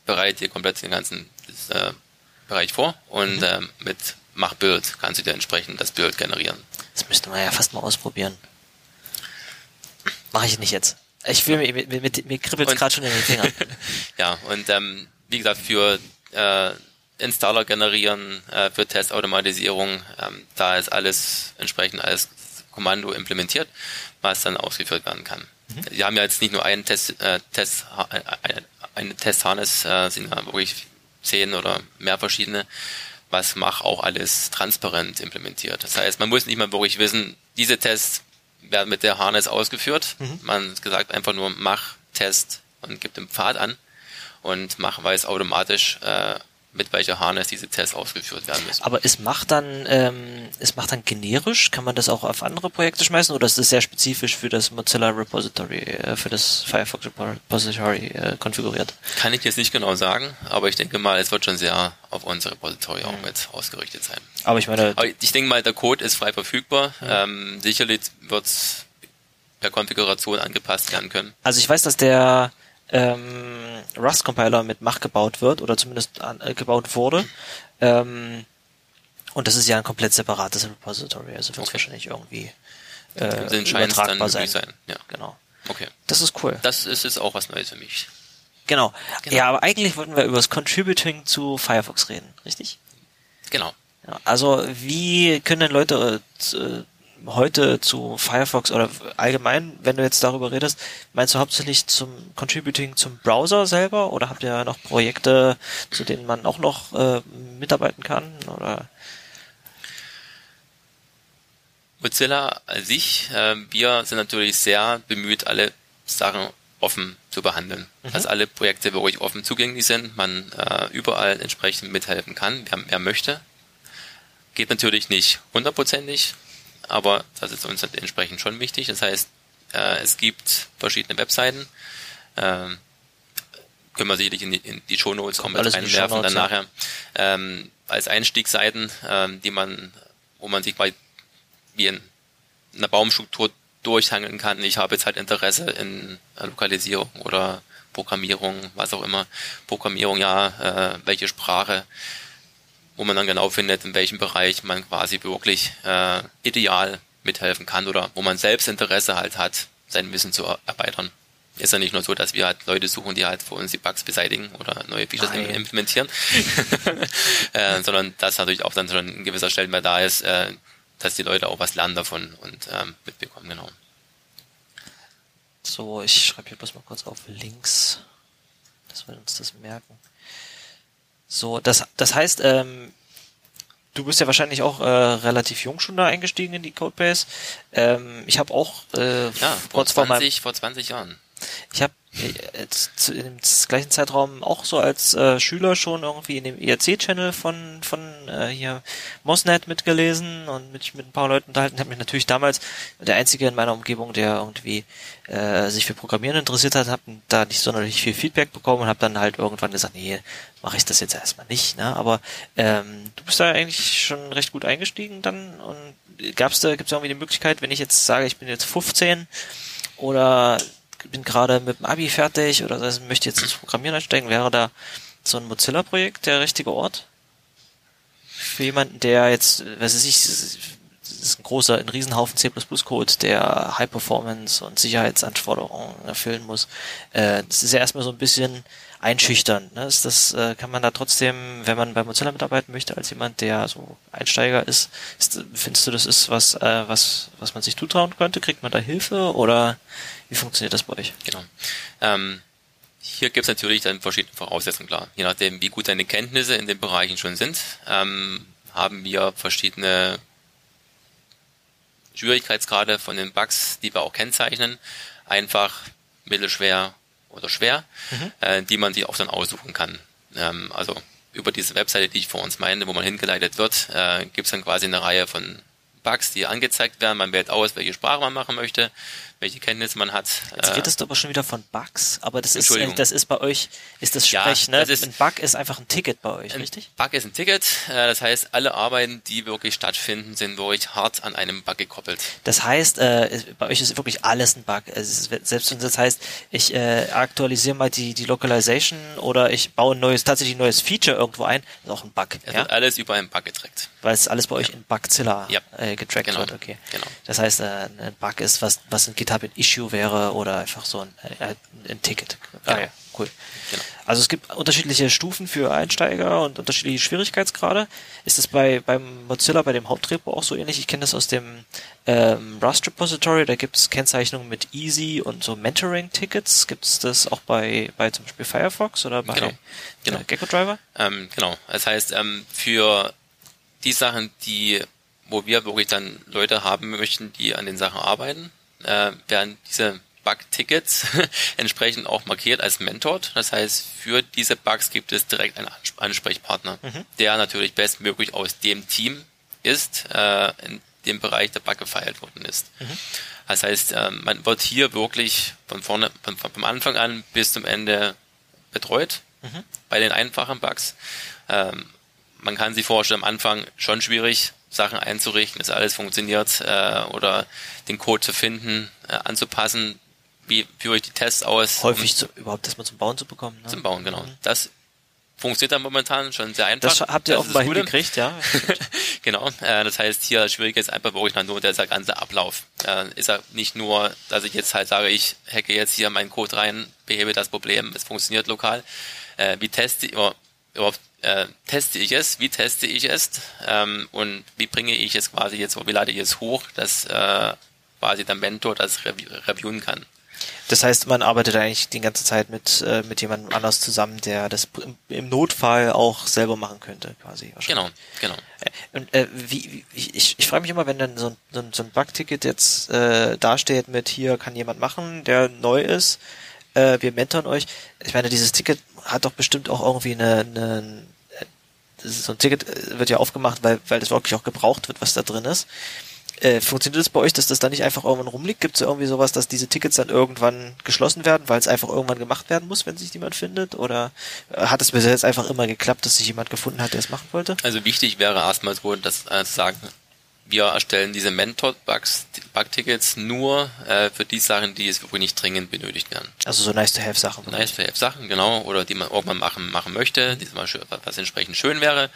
[SPEAKER 2] bereit dir komplett den ganzen äh, Bereich vor und mhm. ähm, mit Mach Build kannst du dir entsprechend das Build generieren.
[SPEAKER 1] Das müsste man ja fast mal ausprobieren. Mache ich nicht jetzt. Ich will mir, mir, mir, kribbelt es gerade schon in den Fingern.
[SPEAKER 2] ja, und ähm, wie gesagt, für äh, Installer generieren, äh, für Testautomatisierung, ähm, da ist alles entsprechend als Kommando implementiert, was dann ausgeführt werden kann. Mhm. Wir haben ja jetzt nicht nur einen Test, äh, Test, äh, eine, Testharness, äh, sind ja wirklich zehn oder mehr verschiedene, was Mach auch alles transparent implementiert. Das heißt, man muss nicht mal wirklich wissen, diese Tests werden mit der Harness ausgeführt. Mhm. Man gesagt einfach nur Mach, Test und gibt den Pfad an und Mach weiß automatisch, äh, mit welcher Harness diese Tests ausgeführt werden müssen.
[SPEAKER 1] Aber ist Mach dann, ähm, ist Mach dann generisch? Kann man das auch auf andere Projekte schmeißen oder ist das sehr spezifisch für das Mozilla Repository, äh, für das Firefox Repository äh, konfiguriert?
[SPEAKER 2] Kann ich jetzt nicht genau sagen, aber ich denke mal, es wird schon sehr auf unser Repository mhm. auch mit ausgerichtet sein.
[SPEAKER 1] Aber ich meine,
[SPEAKER 2] aber ich denke mal, der Code ist frei verfügbar. Mhm. Ähm, sicherlich wird es per Konfiguration angepasst werden können.
[SPEAKER 1] Also ich weiß, dass der ähm, Rust-Compiler mit Mach gebaut wird oder zumindest an, äh, gebaut wurde. Ähm, und das ist ja ein komplett separates Repository, also wird es okay. wahrscheinlich irgendwie äh, übertragbar sein. sein.
[SPEAKER 2] Ja.
[SPEAKER 1] Genau.
[SPEAKER 2] Okay.
[SPEAKER 1] Das ist cool.
[SPEAKER 2] Das ist jetzt auch was Neues für mich.
[SPEAKER 1] Genau. genau. Ja, aber eigentlich wollten wir über das Contributing zu Firefox reden, richtig?
[SPEAKER 2] Genau.
[SPEAKER 1] Also wie können denn Leute äh, heute zu Firefox oder allgemein, wenn du jetzt darüber redest, meinst du hauptsächlich zum Contributing zum Browser selber oder habt ihr noch Projekte, zu denen man auch noch äh, mitarbeiten kann oder?
[SPEAKER 2] Mozilla an sich, äh, wir sind natürlich sehr bemüht, alle Sachen offen zu behandeln. Mhm. Dass alle Projekte wirklich offen zugänglich sind, man äh, überall entsprechend mithelfen kann, wer, wer möchte. Geht natürlich nicht hundertprozentig, aber das ist uns entsprechend schon wichtig. Das heißt, äh, es gibt verschiedene Webseiten, äh, können wir sicherlich in die, in die Shownotes kommen reinwerfen, dann nachher ähm, als Einstiegsseiten, ähm, die man, wo man sich mal wie in einer Baumstruktur durchhangeln kann. Ich habe jetzt halt Interesse in Lokalisierung oder Programmierung, was auch immer. Programmierung, ja, äh, welche Sprache, wo man dann genau findet, in welchem Bereich man quasi wirklich äh, ideal mithelfen kann oder wo man selbst Interesse halt hat, sein Wissen zu erweitern. Ist ja nicht nur so, dass wir halt Leute suchen, die halt für uns die Bugs beseitigen oder neue Features Nein. implementieren, äh, sondern dass natürlich auch dann schon ein gewisser Stellenwert da ist, äh, dass die Leute auch was lernen davon und ähm, mitbekommen, genau.
[SPEAKER 1] So, ich schreibe hier bloß mal kurz auf Links, dass wir uns das merken. So, das, das heißt, ähm, du bist ja wahrscheinlich auch äh, relativ jung schon da eingestiegen in die Codebase. Ähm, ich habe auch
[SPEAKER 2] äh, ja, vor, 20, vor 20 Jahren.
[SPEAKER 1] Ich habe im gleichen Zeitraum auch so als äh, Schüler schon irgendwie in dem ERC-Channel von von äh, hier Mosnet mitgelesen und mich mit ein paar Leuten unterhalten. Habe mich natürlich damals der einzige in meiner Umgebung, der irgendwie äh, sich für Programmieren interessiert hat, habe da nicht sonderlich viel Feedback bekommen und habe dann halt irgendwann gesagt, nee, mache ich das jetzt erstmal nicht. Ne? Aber ähm, du bist da eigentlich schon recht gut eingestiegen dann und gab's da gibt's irgendwie die Möglichkeit, wenn ich jetzt sage, ich bin jetzt 15 oder bin gerade mit dem Abi fertig oder das möchte jetzt ins Programmieren einsteigen, wäre da so ein Mozilla-Projekt der richtige Ort? Für jemanden, der jetzt, was weiß ich, das ist ein großer, ein Riesenhaufen C++-Code, der High Performance und Sicherheitsanforderungen erfüllen muss. Äh, das ist ja erstmal so ein bisschen einschüchternd. Ne? Ist das, äh, kann man da trotzdem, wenn man bei Mozilla mitarbeiten möchte, als jemand, der so Einsteiger ist, ist findest du, das ist was, äh, was, was man sich zutrauen könnte? Kriegt man da Hilfe oder wie funktioniert das bei euch?
[SPEAKER 2] Genau. Ähm, hier gibt es natürlich dann verschiedene Voraussetzungen, klar. Je nachdem, wie gut deine Kenntnisse in den Bereichen schon sind, ähm, haben wir verschiedene Schwierigkeitsgrade von den Bugs, die wir auch kennzeichnen. Einfach, mittelschwer oder schwer, mhm. äh, die man sich auch dann aussuchen kann. Ähm, also über diese Webseite, die ich vor uns meinte, wo man hingeleitet wird, äh, gibt es dann quasi eine Reihe von Bugs, die angezeigt werden. Man wählt aus, welche Sprache man machen möchte, welche Kenntnisse man hat.
[SPEAKER 1] Jetzt
[SPEAKER 2] Äh,
[SPEAKER 1] redest du aber schon wieder von Bugs, aber das ist,
[SPEAKER 2] Entschuldigung.
[SPEAKER 1] das ist bei euch, ist das
[SPEAKER 2] Ja,
[SPEAKER 1] Sprech, ne?
[SPEAKER 2] das ist-
[SPEAKER 1] ein Bug ist einfach ein Ticket bei euch,
[SPEAKER 2] Ein
[SPEAKER 1] richtig?
[SPEAKER 2] Bug ist ein Ticket, äh, das heißt, alle Arbeiten, die wirklich stattfinden, sind wirklich hart an einem Bug gekoppelt.
[SPEAKER 1] Das heißt, äh, bei euch ist wirklich alles ein Bug. Selbst wenn das heißt, ich äh, aktualisiere mal die, die Localization oder ich baue ein neues, tatsächlich ein neues Feature irgendwo ein, ist auch ein Bug.
[SPEAKER 2] Es
[SPEAKER 1] Ja?
[SPEAKER 2] wird alles über einen Bug getrackt.
[SPEAKER 1] Weil es alles bei euch in Bugzilla
[SPEAKER 2] Ja.
[SPEAKER 1] äh, getrackt
[SPEAKER 2] Genau.
[SPEAKER 1] wird, okay.
[SPEAKER 2] Genau.
[SPEAKER 1] Das heißt, äh, ein Bug ist, was, was ein Issue wäre oder einfach so ein, äh, ein Ticket. Ah,
[SPEAKER 2] Genau.
[SPEAKER 1] ja, cool.
[SPEAKER 2] Genau.
[SPEAKER 1] Also es gibt unterschiedliche Stufen für Einsteiger und unterschiedliche Schwierigkeitsgrade. Ist das bei beim Mozilla, bei dem Hauptrepo auch so ähnlich? Ich kenne das aus dem ähm, Rust Repository, da gibt es Kennzeichnungen mit Easy und so Mentoring-Tickets. Gibt es das auch bei, bei zum Beispiel Firefox oder bei
[SPEAKER 2] Genau. Genau.
[SPEAKER 1] äh, Gecko Driver?
[SPEAKER 2] Ähm, genau. Das heißt, ähm, für die Sachen, die, wo wir wirklich dann Leute haben möchten, die an den Sachen arbeiten, äh, werden diese Bug-Tickets entsprechend auch markiert als Mentored. Das heißt, für diese Bugs gibt es direkt einen Ans- Ansprechpartner, der natürlich bestmöglich aus dem Team ist, äh, in dem Bereich der Bug gefeilt worden ist. Das heißt, ähm, man wird hier wirklich von vorne, von, von, vom Anfang an bis zum Ende betreut bei den einfachen Bugs. Ähm, man kann sich vorstellen, am Anfang schon schwierig, Sachen einzurichten, dass alles funktioniert äh, oder den Code zu finden, äh, anzupassen. Wie führe ich die Tests aus?
[SPEAKER 1] Häufig zu, überhaupt das mal zum Bauen zu bekommen. Ne?
[SPEAKER 2] um zum Bauen, genau. Das funktioniert dann momentan schon sehr einfach.
[SPEAKER 1] Das habt ihr offenbar
[SPEAKER 2] das Gute.
[SPEAKER 1] hingekriegt, ja.
[SPEAKER 2] Genau, äh, das heißt hier das Schwierige ist einfach wirklich nur der ganze Ablauf. Äh, ist ja nicht nur, dass ich jetzt halt sage, ich hacke jetzt hier meinen Code rein, behebe das Problem, es funktioniert lokal. Äh, wie teste ich, über- überhaupt äh, teste ich es, wie teste ich es ähm, und wie bringe ich es quasi jetzt, wie lade ich es hoch, dass äh, quasi der Mentor das rev reviewen kann.
[SPEAKER 1] Das heißt, man arbeitet eigentlich die ganze Zeit mit, äh, mit jemandem anders zusammen, der das im, Notfall auch selber machen könnte, quasi.
[SPEAKER 2] Genau, genau.
[SPEAKER 1] Äh, Und äh, wie, wie ich, ich frage mich immer, wenn dann so ein, so ein, Bug-Ticket jetzt äh, dasteht mit hier kann jemand machen, der neu ist, äh, wir mentoren euch. Ich meine, dieses Ticket hat doch bestimmt auch irgendwie eine, eine so ein Ticket äh, wird ja aufgemacht, weil, weil das wirklich auch gebraucht wird, was da drin ist. Äh, funktioniert das bei euch, dass das da nicht einfach irgendwann rumliegt? Gibt es irgendwie sowas, dass diese Tickets dann irgendwann geschlossen werden, weil es einfach irgendwann gemacht werden muss, wenn sich jemand findet? Oder äh, hat es bis jetzt einfach immer geklappt, dass sich jemand gefunden hat, der es machen wollte?
[SPEAKER 2] Also wichtig wäre erstmal so, dass äh, sagen, wir erstellen diese Mentor-Bugs, Bug-Tickets nur äh, für die Sachen, die es wirklich nicht dringend benötigt werden.
[SPEAKER 1] Also so nice-to-have-Sachen.
[SPEAKER 2] Nice to have Sachen, genau, oder die man irgendwann machen, machen möchte, die zum Beispiel, was entsprechend schön wäre.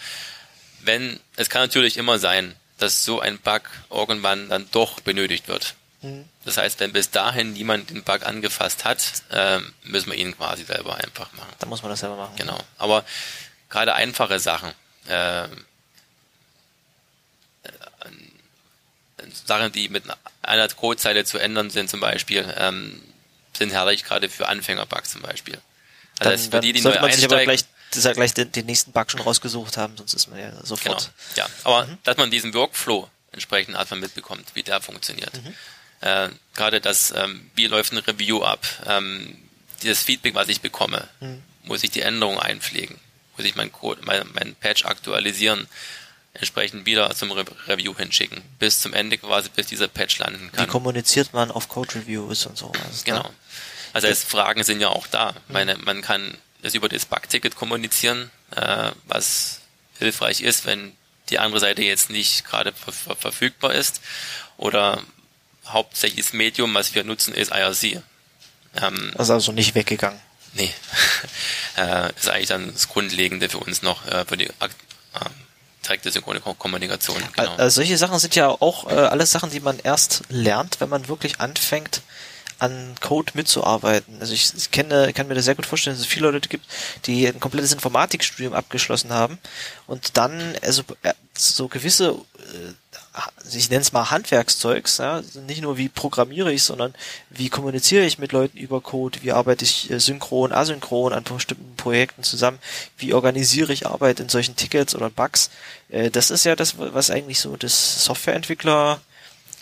[SPEAKER 2] Wenn, es kann natürlich immer sein, dass so ein Bug irgendwann dann doch benötigt wird. Das heißt, wenn bis dahin niemand den Bug angefasst hat, ähm, müssen wir ihn quasi selber einfach machen.
[SPEAKER 1] Dann muss man das selber machen.
[SPEAKER 2] Genau. Aber gerade einfache Sachen, äh, Sachen, die mit einer Codezeile zu ändern sind, zum Beispiel, ähm, sind herrlich gerade für Anfängerbugs zum Beispiel. Also
[SPEAKER 1] Dann,
[SPEAKER 2] für die, die neu
[SPEAKER 1] sollte man sich aber
[SPEAKER 2] einsteigen.
[SPEAKER 1] gleich, das ja gleich den, den nächsten Bug schon rausgesucht haben, sonst ist man ja
[SPEAKER 2] Genau.
[SPEAKER 1] sofort.
[SPEAKER 2] Ja, aber
[SPEAKER 1] Mhm.
[SPEAKER 2] dass man diesen Workflow entsprechend erstmal mitbekommt, wie der funktioniert.
[SPEAKER 1] Mhm.
[SPEAKER 2] Äh, gerade das, ähm, wie läuft ein Review ab, ähm, dieses Feedback, was ich bekomme,
[SPEAKER 1] Mhm.
[SPEAKER 2] muss ich die Änderungen einpflegen, muss ich mein Code, mein, mein Patch aktualisieren, entsprechend wieder zum Re Review hinschicken, bis zum Ende quasi, bis dieser Patch landen
[SPEAKER 1] Wie
[SPEAKER 2] kann.
[SPEAKER 1] kommuniziert man auf Code Reviews und sowas?
[SPEAKER 2] Genau.
[SPEAKER 1] Ne?
[SPEAKER 2] Also es Fragen sind ja auch da. Meine, man kann das über das Bug-Ticket kommunizieren, äh, was hilfreich ist, wenn die andere Seite jetzt nicht gerade ver ver verfügbar ist. Oder hauptsächliches Medium, was wir nutzen, ist IRC. Ähm,
[SPEAKER 1] Also, also nicht weggegangen.
[SPEAKER 2] nee. äh, ist eigentlich dann das Grundlegende für uns noch, äh, für die Ak- ähm, direkte synchrone Kommunikation. Genau.
[SPEAKER 1] Also solche Sachen sind ja auch äh, alles Sachen, die man erst lernt, wenn man wirklich anfängt, an Code mitzuarbeiten. Also ich, ich kenne, kann mir das sehr gut vorstellen, dass es viele Leute gibt, die ein komplettes Informatikstudium abgeschlossen haben und dann also äh, so gewisse, äh, ich nenne es mal Handwerkszeugs, ja, also nicht nur wie programmiere ich, sondern wie kommuniziere ich mit Leuten über Code, wie arbeite ich äh, synchron, asynchron an bestimmten Projekten zusammen, wie organisiere ich Arbeit in solchen Tickets oder Bugs. Das ist ja das, was eigentlich so das Softwareentwickler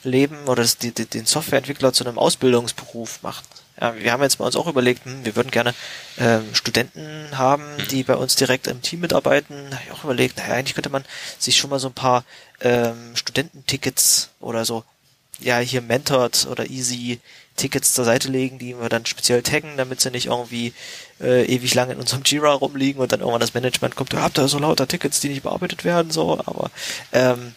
[SPEAKER 1] Leben oder das, die, die, den Softwareentwickler zu einem Ausbildungsberuf macht. Ja, wir haben jetzt bei uns auch überlegt, hm, wir würden gerne ähm, Studenten haben,
[SPEAKER 2] Mhm.
[SPEAKER 1] die bei uns direkt im Team mitarbeiten. Da habe ich auch überlegt, naja, eigentlich könnte man sich schon mal so ein paar ähm, Studententickets oder so, ja, hier Mentored oder Easy Tickets zur Seite legen, die wir dann speziell taggen, damit sie nicht irgendwie äh, ewig lang in unserem Jira rumliegen und dann irgendwann das Management kommt, ihr habt da so lauter Tickets, die nicht bearbeitet werden, so, aber ähm,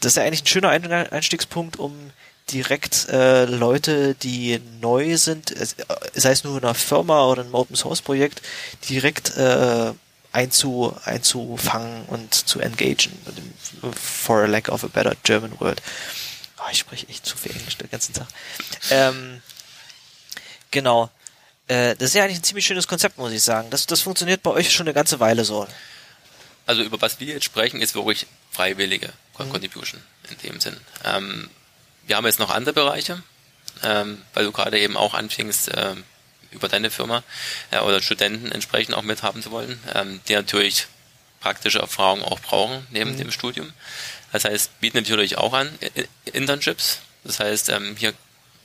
[SPEAKER 1] das ist ja eigentlich ein schöner Ein Einstiegspunkt, um direkt äh, Leute, die neu sind, äh, sei es nur in einer Firma oder einem Open Source Projekt, direkt äh, einzu, einzufangen und zu engagen. For a lack of a better German word. Oh, ich spreche echt zu viel Englisch den ganzen Tag. Ähm, genau. Äh, das ist ja eigentlich ein ziemlich schönes Konzept, muss ich sagen. Das, das funktioniert bei euch schon eine ganze Weile so.
[SPEAKER 2] Also über was wir jetzt sprechen, ist wirklich freiwillige Contribution in dem Sinn. Ähm, wir haben jetzt noch andere Bereiche, ähm, weil du gerade eben auch anfingst, ähm, über deine Firma äh, oder Studenten entsprechend auch mithaben zu wollen, ähm, die natürlich praktische Erfahrung auch brauchen neben dem Studium. Das heißt, bieten natürlich auch an Internships. Das heißt, ähm, hier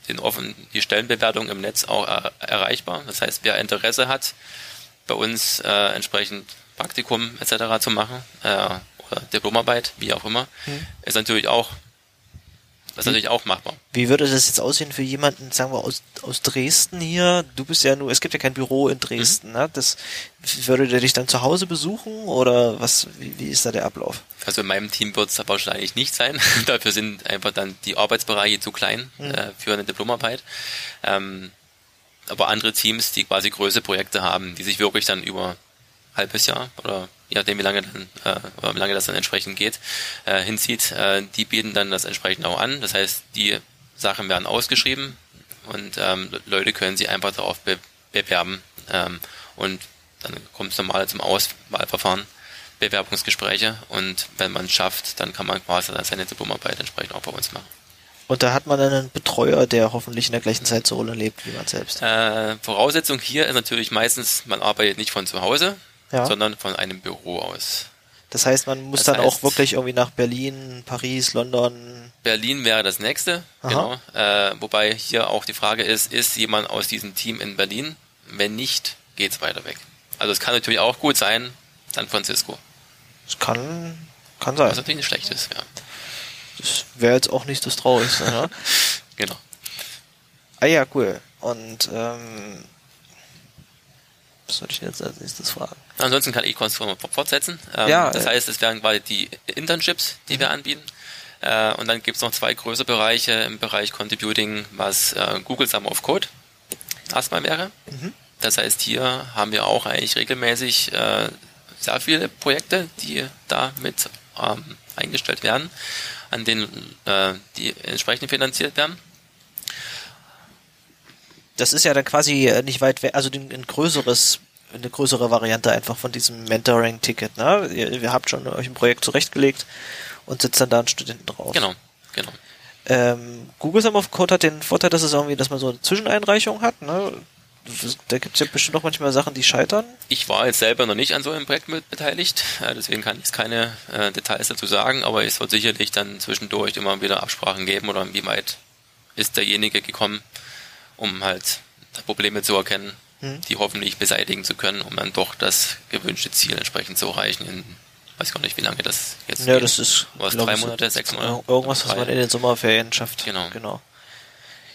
[SPEAKER 2] sind offen die Stellenbewertungen im Netz auch äh, erreichbar. Das heißt, wer Interesse hat, bei uns äh, entsprechend Praktikum etc. zu machen äh, oder Diplomarbeit, wie auch immer, ist natürlich auch das ist natürlich auch machbar.
[SPEAKER 1] Wie würde das jetzt aussehen für jemanden, sagen wir, aus, aus Dresden hier? Du bist ja nur, es gibt ja kein Büro in Dresden,
[SPEAKER 2] Mhm.
[SPEAKER 1] ne? Das würde der dich dann zu Hause besuchen oder was, wie, wie ist da der Ablauf?
[SPEAKER 2] Also in meinem Team wird es wahrscheinlich nicht sein. Dafür sind einfach dann die Arbeitsbereiche zu klein äh, für eine Diplomarbeit. Ähm, aber andere Teams, die quasi größere Projekte haben, die sich wirklich dann über halbes Jahr oder je nachdem, wie lange dann, äh, wie lange das dann entsprechend geht, äh, hinzieht, äh, die bieten dann das entsprechend auch an. Das heißt, die Sachen werden ausgeschrieben und ähm, Leute können sich einfach darauf be bewerben ähm, und dann kommt es normal zum Auswahlverfahren, Bewerbungsgespräche und wenn man es schafft, dann kann man quasi dann seine Diplomarbeit entsprechend auch bei uns machen.
[SPEAKER 1] Und da hat man dann einen Betreuer, der hoffentlich in der gleichen Zeitzone lebt wie man selbst.
[SPEAKER 2] Äh, Voraussetzung hier ist natürlich meistens, man arbeitet nicht von zu Hause,
[SPEAKER 1] Ja.
[SPEAKER 2] sondern von einem Büro aus.
[SPEAKER 1] Das heißt, man muss
[SPEAKER 2] Das
[SPEAKER 1] dann auch
[SPEAKER 2] heißt-
[SPEAKER 1] wirklich irgendwie nach Berlin, Paris, London.
[SPEAKER 2] Berlin wäre das nächste,
[SPEAKER 1] Aha.
[SPEAKER 2] genau. Äh, wobei hier auch die Frage ist, ist jemand aus diesem Team in Berlin? Wenn nicht, geht's weiter weg. Also es kann natürlich auch gut sein, San Francisco.
[SPEAKER 1] Das kann, kann
[SPEAKER 2] Was
[SPEAKER 1] sein.
[SPEAKER 2] natürlich nicht schlecht ist, ja.
[SPEAKER 1] Das wäre jetzt auch nicht das Traurigste, ne?
[SPEAKER 2] Genau.
[SPEAKER 1] Ah ja, cool. Und ähm, was soll ich jetzt als nächstes fragen?
[SPEAKER 2] Ansonsten kann ich kurz fortsetzen. Ähm,
[SPEAKER 1] Ja,
[SPEAKER 2] das
[SPEAKER 1] äh.
[SPEAKER 2] heißt, es wären quasi die Internships, die wir anbieten. Äh, und dann gibt es noch zwei größere Bereiche im Bereich Contributing, was äh, Google Summer of Code erstmal wäre. Das heißt, hier haben wir auch eigentlich regelmäßig äh, sehr viele Projekte, die da mit ähm, eingestellt werden, an denen äh, die entsprechend finanziert werden.
[SPEAKER 1] Das ist ja dann quasi äh, nicht weit weg, also ein, größeres, eine größere Variante einfach von diesem Mentoring-Ticket, ne? Ihr, ihr habt schon euch ein Projekt zurechtgelegt und sitzt dann da einen Studenten drauf.
[SPEAKER 2] Genau, genau.
[SPEAKER 1] Ähm, Google Summer of Code hat den Vorteil, dass es irgendwie, dass man so eine Zwischeneinreichung hat, ne? Da gibt's ja bestimmt auch manchmal Sachen, die scheitern.
[SPEAKER 2] Ich war jetzt selber noch nicht an so einem Projekt mit beteiligt, äh, deswegen kann ich jetzt keine äh, Details dazu sagen, aber es wird sicherlich dann zwischendurch immer wieder Absprachen geben oder inwieweit ist derjenige gekommen, um halt Probleme zu erkennen,
[SPEAKER 1] Hm.
[SPEAKER 2] die hoffentlich beseitigen zu können, um dann doch das gewünschte Ziel entsprechend zu erreichen. In, weiß gar nicht, wie lange das jetzt
[SPEAKER 1] Ja,
[SPEAKER 2] geht.
[SPEAKER 1] das ist
[SPEAKER 2] Was,
[SPEAKER 1] glaub
[SPEAKER 2] drei Monate, sechs Monate?
[SPEAKER 1] Irgendwas, was man in den Sommerferien schafft.
[SPEAKER 2] Genau.
[SPEAKER 1] genau.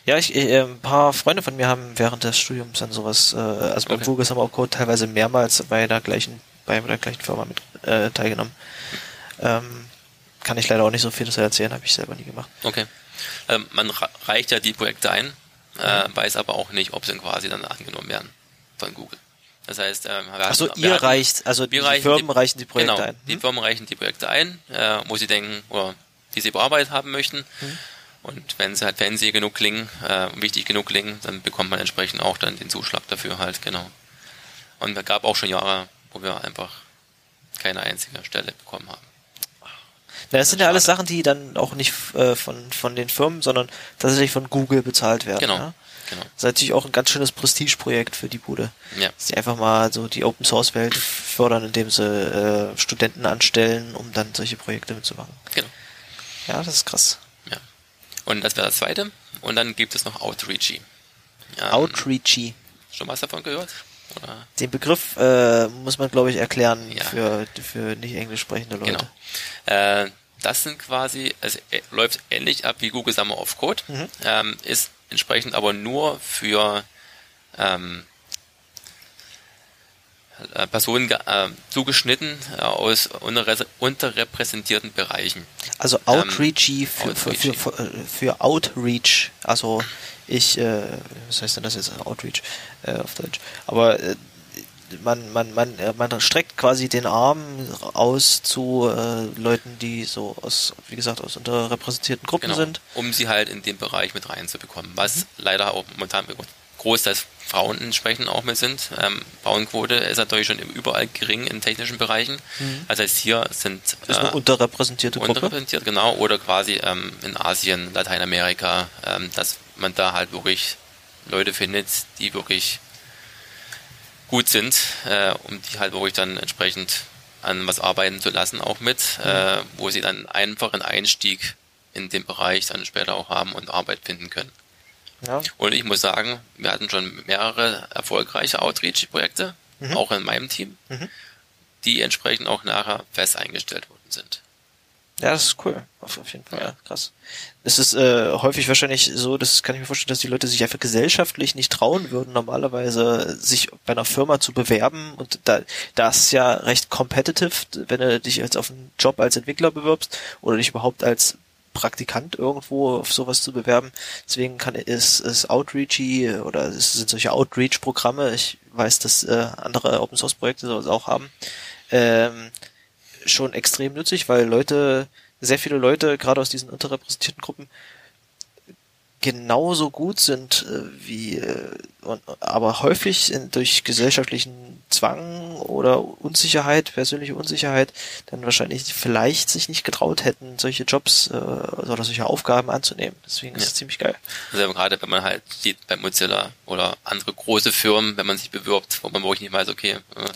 [SPEAKER 1] Ja, ich, äh, ein paar Freunde von mir haben während des Studiums dann sowas, äh, also beim
[SPEAKER 2] Okay.
[SPEAKER 1] Google Summer of Code teilweise mehrmals bei der gleichen, bei der gleichen Firma mit äh, teilgenommen. Ähm, kann ich leider auch nicht so viel dazu erzählen, habe ich selber nie gemacht.
[SPEAKER 2] Okay. Ähm, man reicht ja die Projekte ein, äh, weiß aber auch nicht, ob sie dann quasi dann angenommen werden von Google. Das heißt, ähm, wir hatten- wir
[SPEAKER 1] ihr
[SPEAKER 2] hatten-
[SPEAKER 1] reicht, also die
[SPEAKER 2] reichen
[SPEAKER 1] Firmen reichen die Projekte
[SPEAKER 2] genau,
[SPEAKER 1] ein.
[SPEAKER 2] Die
[SPEAKER 1] Hm?
[SPEAKER 2] Firmen reichen die Projekte ein, äh, wo sie denken, oder die sie bearbeitet haben möchten.
[SPEAKER 1] Hm.
[SPEAKER 2] Und wenn sie halt fancy genug klingen, äh, wichtig genug klingen, dann bekommt man entsprechend auch dann den Zuschlag dafür halt, genau. Und es gab auch schon Jahre, wo wir einfach keine einzige Stelle bekommen haben.
[SPEAKER 1] Na, das sind ja alles. Sachen, die dann auch nicht äh, von, von den Firmen, sondern tatsächlich von Google bezahlt werden.
[SPEAKER 2] Genau,
[SPEAKER 1] Ja?
[SPEAKER 2] genau.
[SPEAKER 1] Das ist natürlich auch ein ganz schönes Prestigeprojekt für die Bude.
[SPEAKER 2] Ja.
[SPEAKER 1] Dass die einfach mal so die Open Source Welt fördern, indem sie äh, Studenten anstellen, um dann solche Projekte mitzumachen.
[SPEAKER 2] Genau.
[SPEAKER 1] Ja, das ist krass.
[SPEAKER 2] Ja. Und das wäre das zweite. Und dann gibt es noch Outreachy. Ähm,
[SPEAKER 1] Outreachy.
[SPEAKER 2] Schon was davon gehört? Oder?
[SPEAKER 1] Den Begriff äh, muss man, glaube ich, erklären
[SPEAKER 2] Ja.
[SPEAKER 1] für, für nicht englisch sprechende Leute.
[SPEAKER 2] Genau. Äh, das sind quasi, es äh, läuft ähnlich ab wie Google Summer of Code,
[SPEAKER 1] Mhm.
[SPEAKER 2] ähm, ist entsprechend aber nur für ähm, äh, Personen äh, zugeschnitten äh, aus unterre unterrepräsentierten Bereichen.
[SPEAKER 1] Also Outreachy für, für,
[SPEAKER 2] Outreachy.
[SPEAKER 1] für, für, für Outreach. Also ich, äh, was heißt denn das jetzt? Outreach äh, auf Deutsch. Aber äh, man, man, man, äh, man streckt quasi den Arm aus zu äh, Leuten, die so aus, wie gesagt, aus unterrepräsentierten Gruppen
[SPEAKER 2] Genau,
[SPEAKER 1] sind.
[SPEAKER 2] um sie halt in den Bereich mit reinzubekommen. Was leider auch momentan großteils Frauen entsprechend auch mit sind. Ähm, Frauenquote ist natürlich schon überall gering in technischen Bereichen. Das heißt, hier sind
[SPEAKER 1] Das ist eine
[SPEAKER 2] äh,
[SPEAKER 1] unterrepräsentierte Gruppe.
[SPEAKER 2] unterrepräsentiert, genau, oder quasi ähm, in Asien, Lateinamerika, ähm, dass man da halt wirklich Leute findet, die wirklich gut sind, äh, um die halt wirklich dann entsprechend an was arbeiten zu lassen auch mit, äh, wo sie dann einfachen Einstieg in den Bereich dann später auch haben und Arbeit finden können.
[SPEAKER 1] Ja.
[SPEAKER 2] Und ich muss sagen, wir hatten schon mehrere erfolgreiche Outreach-Projekte,
[SPEAKER 1] Mhm.
[SPEAKER 2] auch in meinem Team,
[SPEAKER 1] Mhm.
[SPEAKER 2] die entsprechend auch nachher fest eingestellt worden sind.
[SPEAKER 1] Ja, das ist cool. Auf, jeden Fall. Ja. Krass. Es ist äh, häufig wahrscheinlich so, das kann ich mir vorstellen, dass die Leute sich einfach gesellschaftlich nicht trauen würden, normalerweise sich bei einer Firma zu bewerben. Und da das ist ja recht competitive, wenn du dich jetzt auf einen Job als Entwickler bewirbst oder dich überhaupt als Praktikant irgendwo auf sowas zu bewerben. Deswegen kann ist, ist Outreachy oder es sind solche Outreach-Programme. Ich weiß, dass äh, andere Open Source Projekte sowas auch haben. Ähm, schon extrem nützlich, weil Leute, sehr viele Leute, gerade aus diesen unterrepräsentierten Gruppen, genauso gut sind äh, wie, äh, und, aber häufig in, durch gesellschaftlichen Zwang oder Unsicherheit, persönliche Unsicherheit, dann wahrscheinlich vielleicht sich nicht getraut hätten, solche Jobs äh, oder solche Aufgaben anzunehmen. Deswegen ist
[SPEAKER 2] Ja.
[SPEAKER 1] es ziemlich geil.
[SPEAKER 2] Also gerade wenn man halt sieht bei Mozilla oder andere große Firmen, wenn man sich bewirbt, wo man wirklich nicht weiß, okay, äh,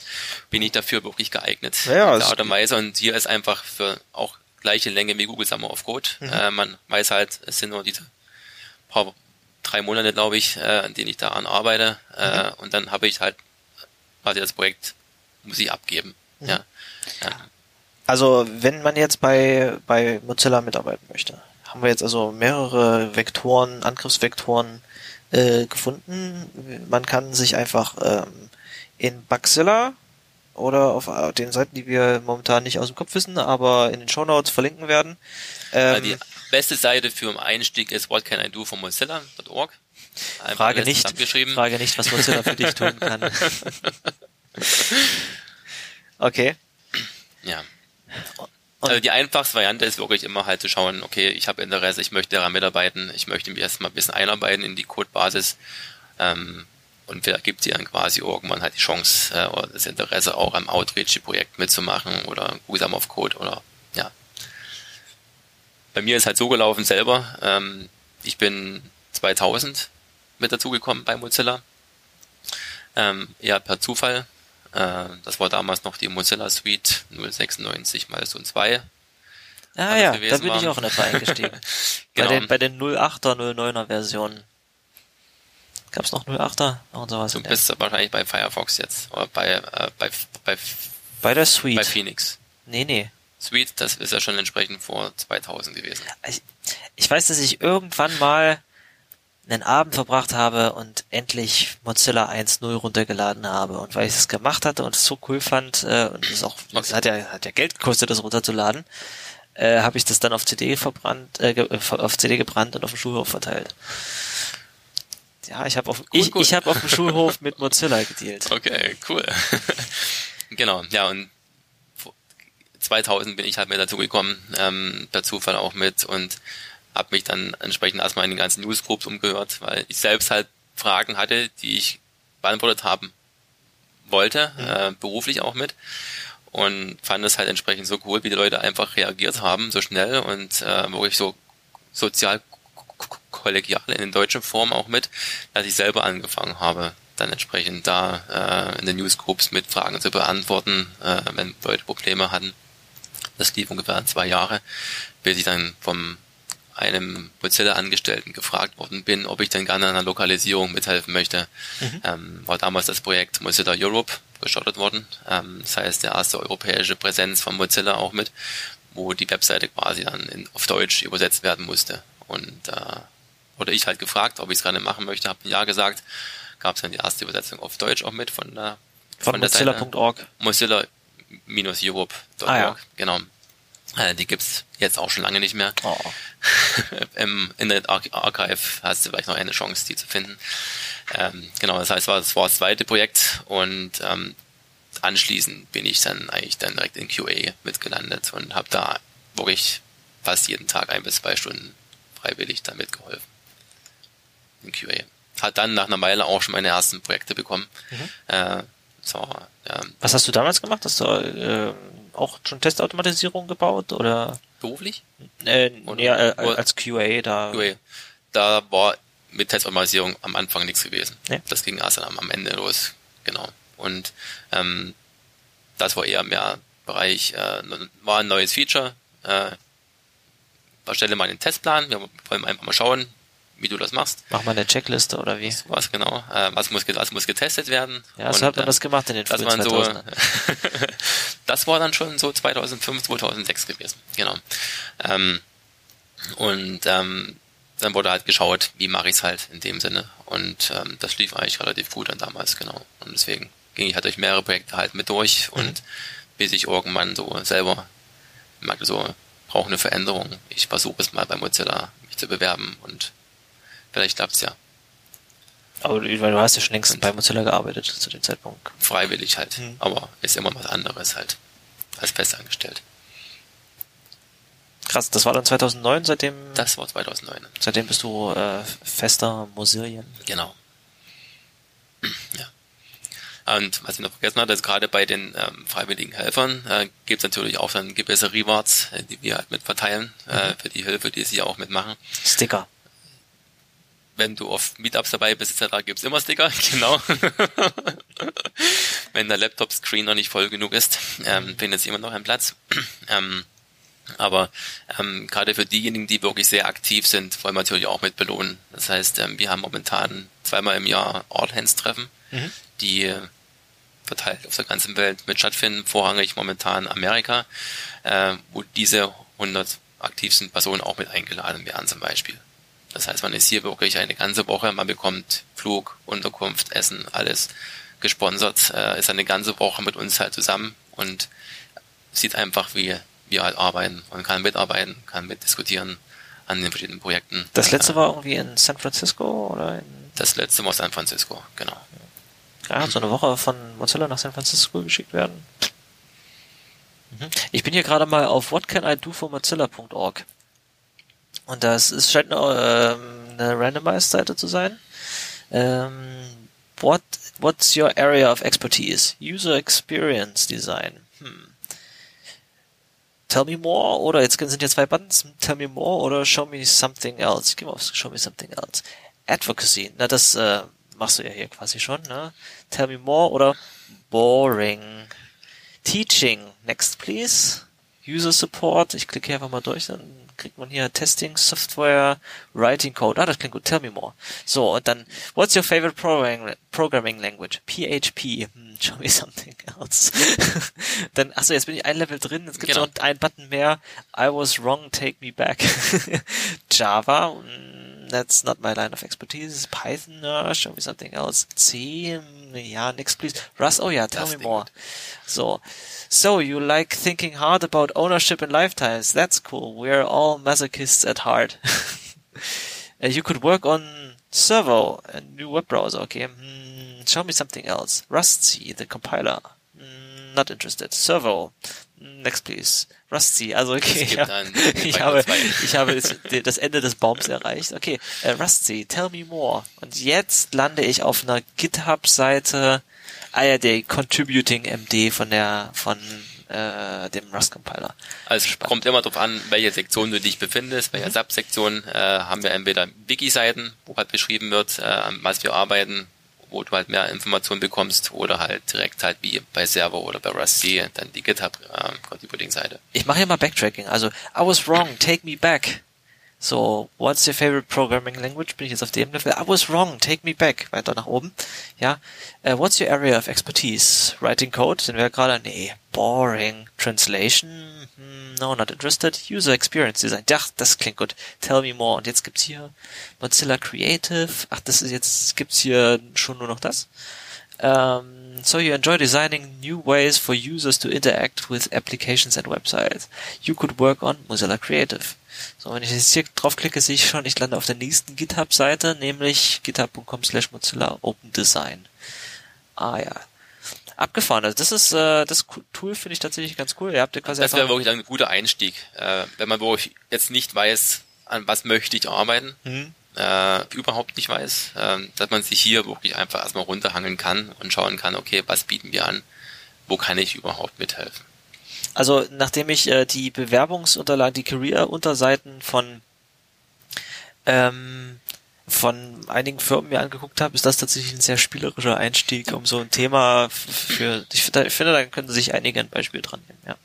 [SPEAKER 2] bin ich dafür wirklich geeignet
[SPEAKER 1] Ja, ja,
[SPEAKER 2] in
[SPEAKER 1] es-
[SPEAKER 2] der Art und Weise. Und hier ist einfach für auch gleiche Länge wie Google Summer of Code.
[SPEAKER 1] Mhm.
[SPEAKER 2] Äh, man weiß halt, es sind nur diese paar, drei Monate, glaube ich, äh, an denen ich daran arbeite. Äh,
[SPEAKER 1] Mhm.
[SPEAKER 2] und dann habe ich halt quasi das Projekt muss ich abgeben.
[SPEAKER 1] Mhm.
[SPEAKER 2] Ja. ja.
[SPEAKER 1] Also, wenn man jetzt bei, bei Mozilla mitarbeiten möchte, haben wir jetzt also mehrere Vektoren, Angriffsvektoren äh, gefunden. Man kann sich einfach ähm, in Bugzilla oder auf äh, den Seiten, die wir momentan nicht aus dem Kopf wissen, aber in den Shownotes verlinken werden.
[SPEAKER 2] Äh,
[SPEAKER 1] Ähm,
[SPEAKER 2] Die beste Seite für einen Einstieg ist what can I do von Mozilla.org. Einfach
[SPEAKER 1] Frage nicht. Frage nicht, was Mozilla für dich tun kann. okay.
[SPEAKER 2] Ja. Also die einfachste Variante ist wirklich immer halt zu schauen, okay, ich habe Interesse, ich möchte daran mitarbeiten, ich möchte mich erstmal ein bisschen einarbeiten in die Codebasis ähm, und wer gibt dir dann quasi irgendwann halt die Chance äh, oder das Interesse auch am Outreach-Projekt mitzumachen oder Usam of Code oder ja. Bei mir ist halt so gelaufen selber, ähm, ich bin 2000 mit dazugekommen bei Mozilla, ähm, eher per Zufall, äh, das war damals noch die Mozilla Suite 096 mal so 2.
[SPEAKER 1] Ah ja, da bin ich
[SPEAKER 2] war.
[SPEAKER 1] auch in etwa eingestiegen.
[SPEAKER 2] Genau.
[SPEAKER 1] Bei den, bei den 08er, 09er Versionen. Gab es noch 08er? Und sowas.
[SPEAKER 2] Du bist wahrscheinlich bei Firefox jetzt oder bei äh, bei bei,
[SPEAKER 1] bei der Suite.
[SPEAKER 2] bei Phoenix.
[SPEAKER 1] nee, nee.
[SPEAKER 2] Suite, das ist ja schon entsprechend vor 2000 gewesen.
[SPEAKER 1] Ich, ich weiß, dass ich irgendwann mal einen Abend verbracht habe und endlich Mozilla 1.0 runtergeladen habe. Und weil ich es gemacht hatte und es so cool fand, äh, und es auch, es hat ja, hat ja Geld gekostet, das runterzuladen, äh, habe ich das dann auf CD verbrannt, äh, ge- auf CD gebrannt und auf dem Schulhof verteilt. Ja, ich habe auf, ich,
[SPEAKER 2] gut.
[SPEAKER 1] ich habe auf dem Schulhof mit Mozilla gedealt.
[SPEAKER 2] Okay, cool. genau, ja und vor 2000 bin ich halt mit dazu gekommen, ähm, per Zufall auch mit und habe mich dann entsprechend erstmal in den ganzen Newsgroups umgehört, weil ich selbst halt Fragen hatte, die ich beantwortet haben wollte, äh, beruflich auch mit und fand es halt entsprechend so cool, wie die Leute einfach reagiert haben, so schnell und äh, wirklich so sozial kollegial in den deutschen Form auch mit, dass ich selber angefangen habe, dann entsprechend da äh, in den Newsgroups mit Fragen zu beantworten, äh, wenn Leute Probleme hatten. Das lief ungefähr zwei Jahre, bis ich dann vom einem Mozilla-Angestellten gefragt worden bin, ob ich denn gerne an der Lokalisierung mithelfen möchte. Mhm. Ähm, war damals das Projekt Mozilla Europe gestartet worden. Ähm, das heißt, der erste europäische Präsenz von Mozilla auch mit, wo die Webseite quasi dann in, auf Deutsch übersetzt werden musste. Und äh, wurde ich halt gefragt, ob ich es gerne machen möchte, habe ein Ja gesagt. Gab es dann die erste Übersetzung auf Deutsch auch mit von der
[SPEAKER 1] von, von Mozilla.org.
[SPEAKER 2] Mozilla-Europe.org, ah, ja. genau. Äh, die gibt's jetzt auch schon lange nicht mehr. Oh. Im Internet Archive hast du vielleicht noch eine Chance, die zu finden. Ähm, genau, das heißt, das war das zweite Projekt und ähm, anschließend bin ich dann eigentlich dann direkt in QA mitgelandet und habe da wirklich fast jeden Tag ein bis zwei Stunden freiwillig damit geholfen. In QA. Hat dann nach einer Weile auch schon meine ersten Projekte bekommen. Mhm. Äh, so,
[SPEAKER 1] ähm, Was hast du damals gemacht? Hast du äh, auch schon Testautomatisierung gebaut oder?
[SPEAKER 2] Beruflich?
[SPEAKER 1] Äh, nee, äh, als QA da. QA.
[SPEAKER 2] Da war mit Testautomatisierung am Anfang nichts gewesen. Nee. Das ging erst am, am Ende los, genau. Und ähm, das war eher mehr Bereich, äh, war ein neues Feature. Äh, erstelle mal den Testplan, wir wollen einfach mal schauen, wie du das machst.
[SPEAKER 1] Mach mal eine Checkliste oder wie?
[SPEAKER 2] Was genau, äh, was, muss, was muss getestet werden.
[SPEAKER 1] Ja, so und, hat man äh, das gemacht in den
[SPEAKER 2] das waren so, Das war dann schon so 2005, 2006 gewesen, genau. Ähm, und ähm, dann wurde halt geschaut, wie mache ich es halt in dem Sinne. Und ähm, das lief eigentlich relativ gut dann damals, genau. Und deswegen ging ich halt durch mehrere Projekte halt mit durch mhm. und bis ich irgendwann so selber merkte, so, brauche eine Veränderung. Ich versuche es mal bei Mozilla mich zu bewerben und Vielleicht klappt's ja.
[SPEAKER 1] Aber du hast ja schon längst bei Mozilla gearbeitet zu dem Zeitpunkt.
[SPEAKER 2] Freiwillig halt. Mhm. Aber ist immer was anderes halt. Als festangestellt.
[SPEAKER 1] Krass, das war dann 2009, seitdem.
[SPEAKER 2] Das war 2009.
[SPEAKER 1] Seitdem bist du äh, fester Mosilien.
[SPEAKER 2] Genau. Ja. Und was ich noch vergessen hatte, ist gerade bei den ähm, freiwilligen Helfern äh, gibt es natürlich auch dann gewisse Rewards, äh, die wir halt mit verteilen äh, mhm. äh, für die Hilfe, die sie auch mitmachen.
[SPEAKER 1] Sticker
[SPEAKER 2] wenn du auf Meetups dabei bist, etc., gibt's immer Sticker, genau. wenn der Laptop-Screen noch nicht voll genug ist, ähm, findet sich immer noch ein Platz. ähm, aber ähm, gerade für diejenigen, die wirklich sehr aktiv sind, wollen wir natürlich auch mit belohnen. Das heißt, ähm, wir haben momentan zweimal im Jahr All-Hands-Treffen, mhm. die äh, verteilt auf der ganzen Welt mit stattfinden, vorrangig momentan Amerika, äh, wo diese 100 aktivsten Personen auch mit eingeladen werden zum Beispiel. Das heißt, man ist hier wirklich eine ganze Woche, man bekommt Flug, Unterkunft, Essen, alles gesponsert, äh, ist eine ganze Woche mit uns halt zusammen und sieht einfach, wie wir halt arbeiten und kann mitarbeiten, kann mitdiskutieren an den verschiedenen Projekten.
[SPEAKER 1] Das letzte äh, war irgendwie in San Francisco oder in
[SPEAKER 2] Das letzte war San Francisco, genau.
[SPEAKER 1] Ja, so eine Woche von Mozilla nach San Francisco geschickt werden. Mhm. Ich bin hier gerade mal auf whatcanidoformozilla.org. Und das ist, scheint eine, ähm, eine Randomized-Seite zu sein. Ähm, what, what's your area of expertise? User Experience Design. Hm. Tell me more oder jetzt sind hier zwei Buttons. Tell me more oder show me something else. Gehe mal auf show me something else. Advocacy. Na, das äh, machst du ja hier quasi schon, ne? Tell me more oder boring. Teaching. Next, please. User Support. Ich klicke hier einfach mal durch, dann kriegt man hier Testing Software, Writing Code. Ah, das klingt gut. Tell me more. So, und dann, what's your favorite programming, programming language? PHP. Hm, show me something else. dann, achso, jetzt bin ich ein Level drin. Jetzt gibt es genau. noch einen Button mehr. I was wrong, take me back. Java. Hm, that's not my line of expertise. Python, uh, show me something else. C, hm, ja, next please. Rust, oh ja, tell das me more. Gut. So. So, you like thinking hard about ownership and lifetimes. That's cool. We're all masochists at heart. uh, you could work on Servo, a new web browser. Okay. Mm, show me something else. Rustc, the compiler. Mm, not interested. Servo. Mm, next, please. Rustc. Also, okay. Ja. ich habe, ich habe das Ende des Baums erreicht. Okay. Uh, Rustc, tell me more. Und jetzt lande ich auf einer GitHub-Seite, Ah ja, der Contributing MD von der von äh, dem Rust Compiler.
[SPEAKER 2] Also Spannend. kommt immer darauf an, welche Sektion du dich befindest. Der mhm. Subsektion äh, haben wir entweder Wiki-Seiten, wo halt beschrieben wird, äh, was wir arbeiten, wo du halt mehr Informationen bekommst oder halt direkt halt wie bei Server oder bei Rust dann die GitHub äh, Contributing Seite.
[SPEAKER 1] Ich mache hier mal Backtracking. Also I was wrong, take me back. So, what's your favorite programming language? Bin ich jetzt auf dem Level? I was wrong, take me back. Weiter nach oben. Ja. Uh, what's your area of expertise? Writing code? Sind wir gerade? Nee. Boring. Translation? No, not interested. User experience design. Ja, das klingt gut. Tell me more. Und jetzt gibt's hier Mozilla Creative. Ach, das ist jetzt, gibt's hier schon nur noch das? Um, so you enjoy designing new ways for users to interact with applications and websites. You could work on Mozilla Creative. So, wenn ich jetzt hier draufklicke, sehe ich schon, ich lande auf der nächsten GitHub-Seite, nämlich github.com slash Mozilla Open Design. Ah ja. Abgefahren. Also das ist äh, das Tool finde ich tatsächlich ganz cool. Ihr habt ja quasi
[SPEAKER 2] das wäre wirklich ein guter Einstieg, äh, wenn man wirklich jetzt nicht weiß, an was möchte ich arbeiten. Mhm äh, überhaupt nicht weiß, äh, dass man sich hier wirklich einfach erstmal runterhangeln kann und schauen kann, okay, was bieten wir an, wo kann ich überhaupt mithelfen.
[SPEAKER 1] Also nachdem ich äh, die Bewerbungsunterlagen, die Career-Unterseiten von ähm, von einigen Firmen mir angeguckt habe, ist das tatsächlich ein sehr spielerischer Einstieg, um so ein Thema für, ich, ich finde, da können sich einige ein Beispiel dran nehmen, ja.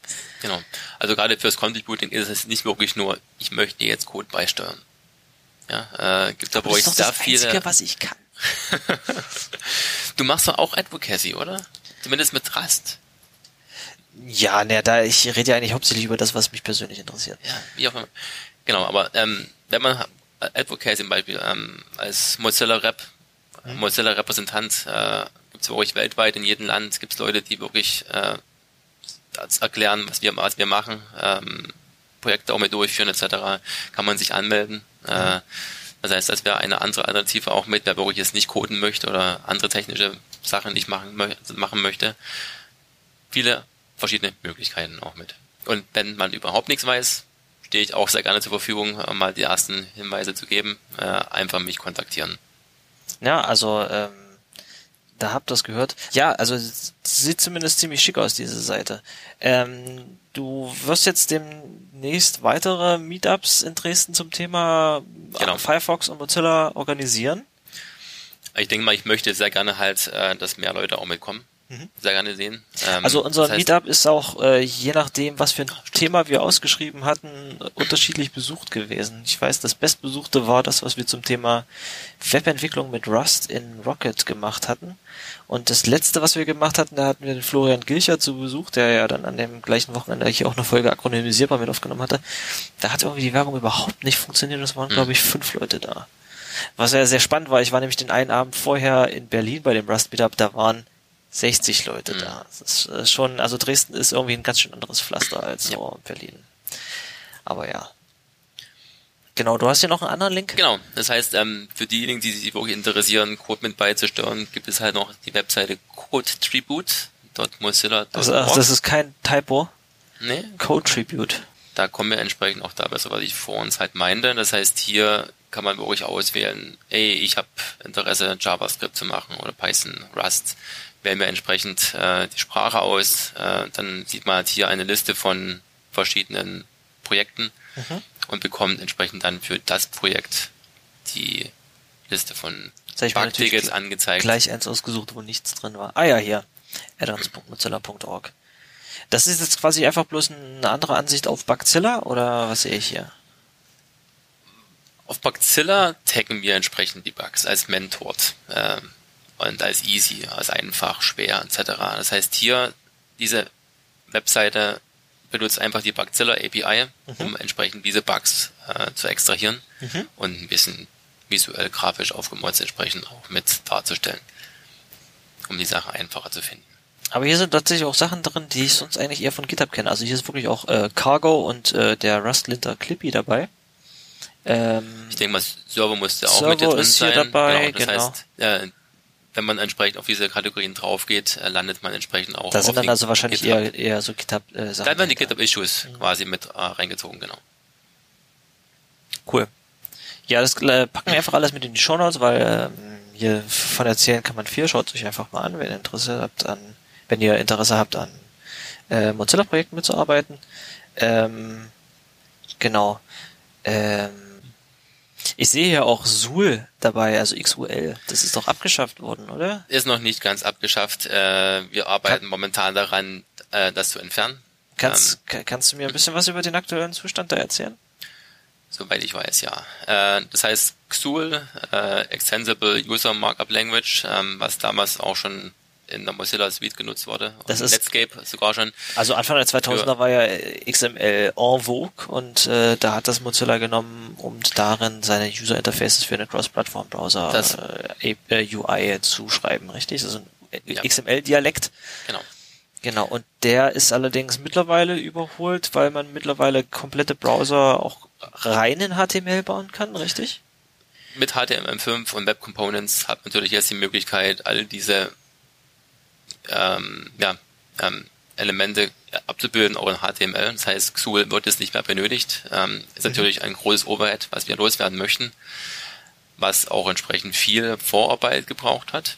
[SPEAKER 2] Genau. Also gerade fürs Contributing ist es nicht wirklich nur, ich möchte jetzt Code beisteuern. Ja, äh, gibt da bei euch sehr viele.
[SPEAKER 1] Einzige, was ich kann.
[SPEAKER 2] du machst doch auch Advocacy, oder? Zumindest mit Rust.
[SPEAKER 1] Ja, ne, da ich rede ja eigentlich hauptsächlich über das, was mich persönlich interessiert.
[SPEAKER 2] Ja, wie auch immer. Genau, aber ähm, wenn man Advocacy zum Beispiel ähm, als Mozilla Rep, mhm. Mozilla Repräsentant, äh, gibt es wirklich weltweit in jedem Land gibt es Leute, die wirklich äh, erklären, was wir was wir machen, ähm, Projekte auch mit durchführen etc. Kann man sich anmelden. Äh, das heißt, das wäre eine andere Alternative auch mit, wer wirklich jetzt nicht coden möchte oder andere technische Sachen nicht machen, machen möchte. Viele verschiedene Möglichkeiten auch mit. Und wenn man überhaupt nichts weiß, stehe ich auch sehr gerne zur Verfügung, mal die ersten Hinweise zu geben. Äh, einfach mich kontaktieren.
[SPEAKER 1] Ja, also ähm, da habt ihr es gehört. Ja, also sieht zumindest ziemlich schick aus, diese Seite. Ähm, du wirst jetzt demnächst weitere Meetups in Dresden zum Thema genau. Firefox und Mozilla organisieren.
[SPEAKER 2] Ich denke mal, ich möchte sehr gerne halt, äh, dass mehr Leute auch mitkommen. Mhm. Sehr gerne sehen.
[SPEAKER 1] Ähm, also unser das heißt, Meetup ist auch, äh, je nachdem, was für ein Thema wir ausgeschrieben hatten, unterschiedlich besucht gewesen. Ich weiß, das bestbesuchte war das, was wir zum Thema Webentwicklung mit Rust in Rocket gemacht hatten. Und das letzte, was wir gemacht hatten, da hatten wir den Florian Gilcher zu Besuch, der ja dann an dem gleichen Wochenende hier auch eine Folge akronymisierbar mit aufgenommen hatte. Da hat irgendwie die Werbung überhaupt nicht funktioniert. Es waren, mhm. glaube ich, fünf Leute da. Was ja sehr spannend war, ich war nämlich den einen Abend vorher in Berlin bei dem Rust Meetup, da waren 60 Leute mhm. da. Das ist schon, also Dresden ist irgendwie ein ganz schön anderes Pflaster als ja. so Berlin. Aber ja. Genau, du hast hier noch einen anderen Link.
[SPEAKER 2] Genau, das heißt, ähm, für diejenigen, die sich wirklich interessieren, Code mit beizusteuern, gibt es halt noch die Webseite codetribute.mozilla.org.
[SPEAKER 1] Also, ach, das ist kein Typo?
[SPEAKER 2] Nee.
[SPEAKER 1] Code Tribute.
[SPEAKER 2] Da kommen wir entsprechend auch da besser, was ich vor uns halt meinte. Das heißt, hier kann man wirklich auswählen, ey, ich habe Interesse, JavaScript zu machen oder Python, Rust wählen wir entsprechend äh, die Sprache aus. Äh, dann sieht man halt hier eine Liste von verschiedenen Projekten mhm. und bekommt entsprechend dann für das Projekt die Liste von
[SPEAKER 1] Bugtickets angezeigt. Gleich eins ausgesucht, wo nichts drin war. Ah ja, hier. addons.mozilla.org. Das ist jetzt quasi einfach bloß eine andere Ansicht auf Bugzilla oder was sehe ich hier?
[SPEAKER 2] Auf Bugzilla taggen wir entsprechend die Bugs als Mentor. Ähm, und als easy, als einfach, schwer etc. Das heißt hier, diese Webseite benutzt einfach die Bugzilla API, mhm. um entsprechend diese Bugs äh, zu extrahieren mhm. und ein bisschen visuell, grafisch aufgemotzt entsprechend auch mit darzustellen, um die Sache einfacher zu finden.
[SPEAKER 1] Aber hier sind tatsächlich auch Sachen drin, die ich sonst eigentlich eher von GitHub kenne. Also hier ist wirklich auch äh, Cargo und äh, der Rust-Linter Clippy dabei.
[SPEAKER 2] Ähm, ich denke mal, Server musste auch
[SPEAKER 1] Server
[SPEAKER 2] mit dir drin
[SPEAKER 1] ist
[SPEAKER 2] sein.
[SPEAKER 1] Hier dabei,
[SPEAKER 2] genau. Das
[SPEAKER 1] genau.
[SPEAKER 2] heißt, äh, wenn man entsprechend auf diese Kategorien draufgeht, äh, landet man entsprechend auch
[SPEAKER 1] Da sind dann also wahrscheinlich eher, eher so GitHub-Sachen. Äh,
[SPEAKER 2] da werden die GitHub-Issues mhm. quasi mit äh, reingezogen, genau.
[SPEAKER 1] Cool. Ja, das äh, packen wir einfach alles mit in die Show Notes, weil äh, hier von erzählen kann man viel. Schaut euch einfach mal an, wenn ihr Interesse habt an, wenn ihr Interesse habt an äh, Mozilla-Projekten mitzuarbeiten. Ähm, genau. Ähm, ich sehe hier auch Sul dabei, also XUL. Das ist doch abgeschafft worden, oder?
[SPEAKER 2] Ist noch nicht ganz abgeschafft. Äh, wir arbeiten Kann momentan daran, äh, das zu entfernen.
[SPEAKER 1] Kannst, ähm, kannst du mir ein bisschen was über den aktuellen Zustand da erzählen?
[SPEAKER 2] Soweit ich weiß, ja. Äh, das heißt XUL, Extensible User Markup Language, ähm, was damals auch schon in der Mozilla Suite genutzt wurde.
[SPEAKER 1] Das ist
[SPEAKER 2] Netscape sogar schon.
[SPEAKER 1] Also Anfang der 2000er war ja XML en vogue und äh, da hat das Mozilla genommen, um darin seine User Interfaces für eine Cross-Plattform-Browser äh, äh, UI zu schreiben, richtig? Also ein
[SPEAKER 2] Ja.
[SPEAKER 1] XML-Dialekt.
[SPEAKER 2] Genau.
[SPEAKER 1] Genau, und der ist allerdings mittlerweile überholt, weil man mittlerweile komplette Browser auch rein in HTML bauen kann, richtig?
[SPEAKER 2] Mit HTML5 und Web Components hat man natürlich jetzt die Möglichkeit, all diese ähm, ja, ähm, Elemente abzubilden, auch in HTML. Das heißt, XUL wird jetzt nicht mehr benötigt. Ähm, ist natürlich ein großes Overhead, was wir loswerden möchten, was auch entsprechend viel Vorarbeit gebraucht hat.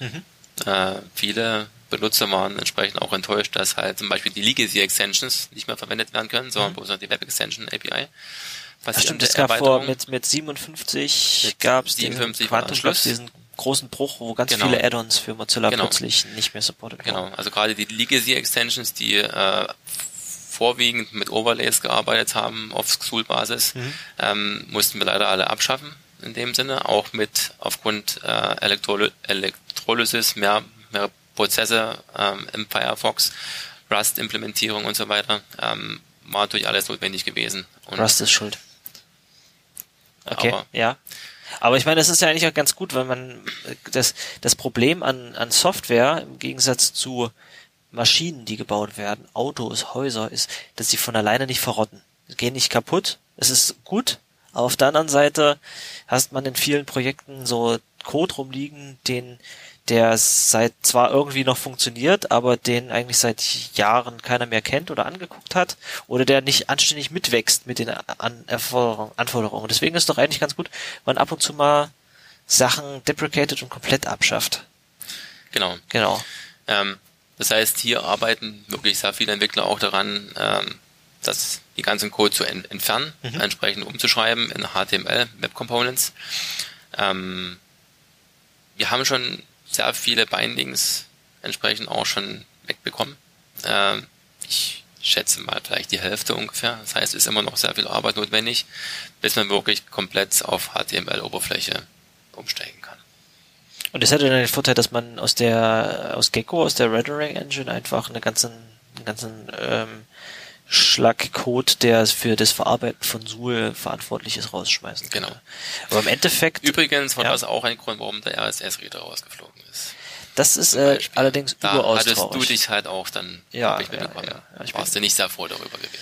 [SPEAKER 2] Äh, viele Benutzer waren entsprechend auch enttäuscht, dass halt zum Beispiel die Legacy Extensions nicht mehr verwendet werden können, sondern bloß noch die Web Extension API.
[SPEAKER 1] Das stimmt, es gab vor mit, mit 57
[SPEAKER 2] Mit
[SPEAKER 1] gab es
[SPEAKER 2] 57
[SPEAKER 1] diesen Quantum, diesen großen Bruch, wo ganz
[SPEAKER 2] Genau.
[SPEAKER 1] viele Add-ons für Mozilla
[SPEAKER 2] Genau.
[SPEAKER 1] plötzlich nicht mehr supported
[SPEAKER 2] Genau,
[SPEAKER 1] wurden.
[SPEAKER 2] also gerade die Legacy Extensions, die äh, vorwiegend mit Overlays gearbeitet haben auf XUL-Basis, ähm, mussten wir leider alle abschaffen in dem Sinne, auch mit aufgrund äh, Elektroly Elektrolysis mehr, mehr Prozesse ähm, im Firefox, Rust-Implementierung und so weiter, ähm, war natürlich alles notwendig gewesen. Und
[SPEAKER 1] Rust ist schuld. Okay,
[SPEAKER 2] Aber-
[SPEAKER 1] ja. Aber ich meine, das ist ja eigentlich auch ganz gut, weil man äh, das, das Problem an, an Software im Gegensatz zu Maschinen, die gebaut werden, Autos, Häuser, ist, dass sie von alleine nicht verrotten. Sie gehen nicht kaputt. Es ist gut. Aber auf der anderen Seite hast man in vielen Projekten so Code rumliegen, den der seit zwar irgendwie noch funktioniert, aber den eigentlich seit Jahren keiner mehr kennt oder angeguckt hat oder der nicht anständig mitwächst mit den An Anforderungen. Deswegen ist doch eigentlich ganz gut, wenn man ab und zu mal Sachen deprecated und komplett abschafft.
[SPEAKER 2] genau.
[SPEAKER 1] Genau.
[SPEAKER 2] Ähm, das heißt, hier arbeiten wirklich sehr viele Entwickler auch daran, ähm, das, die ganzen Code zu en entfernen, entsprechend umzuschreiben in HTML, Web Components. Ähm, wir haben schon sehr viele Bindings entsprechend auch schon wegbekommen. Ähm, ich schätze mal vielleicht die Hälfte ungefähr. Das heißt, es ist immer noch sehr viel Arbeit notwendig, bis man wirklich komplett auf HTML-Oberfläche umsteigen kann.
[SPEAKER 1] Und es hätte dann den Vorteil, dass man aus der aus Gecko, aus der Rendering Engine einfach eine ganzen, einen ganzen ähm, Schlag Code, der für das Verarbeiten von Suhl verantwortlich ist, rausschmeißen kann.
[SPEAKER 2] Genau.
[SPEAKER 1] Aber im Endeffekt,
[SPEAKER 2] Übrigens war
[SPEAKER 1] Ja.
[SPEAKER 2] das auch ein Grund, warum der RSS-Reader rausgeflogen ist.
[SPEAKER 1] Das ist äh, allerdings
[SPEAKER 2] da
[SPEAKER 1] überaus
[SPEAKER 2] hattest du
[SPEAKER 1] traurig.
[SPEAKER 2] dich halt auch dann
[SPEAKER 1] Ja,
[SPEAKER 2] ich
[SPEAKER 1] ja, ja, ja, ich
[SPEAKER 2] warst du nicht sehr froh darüber gewesen.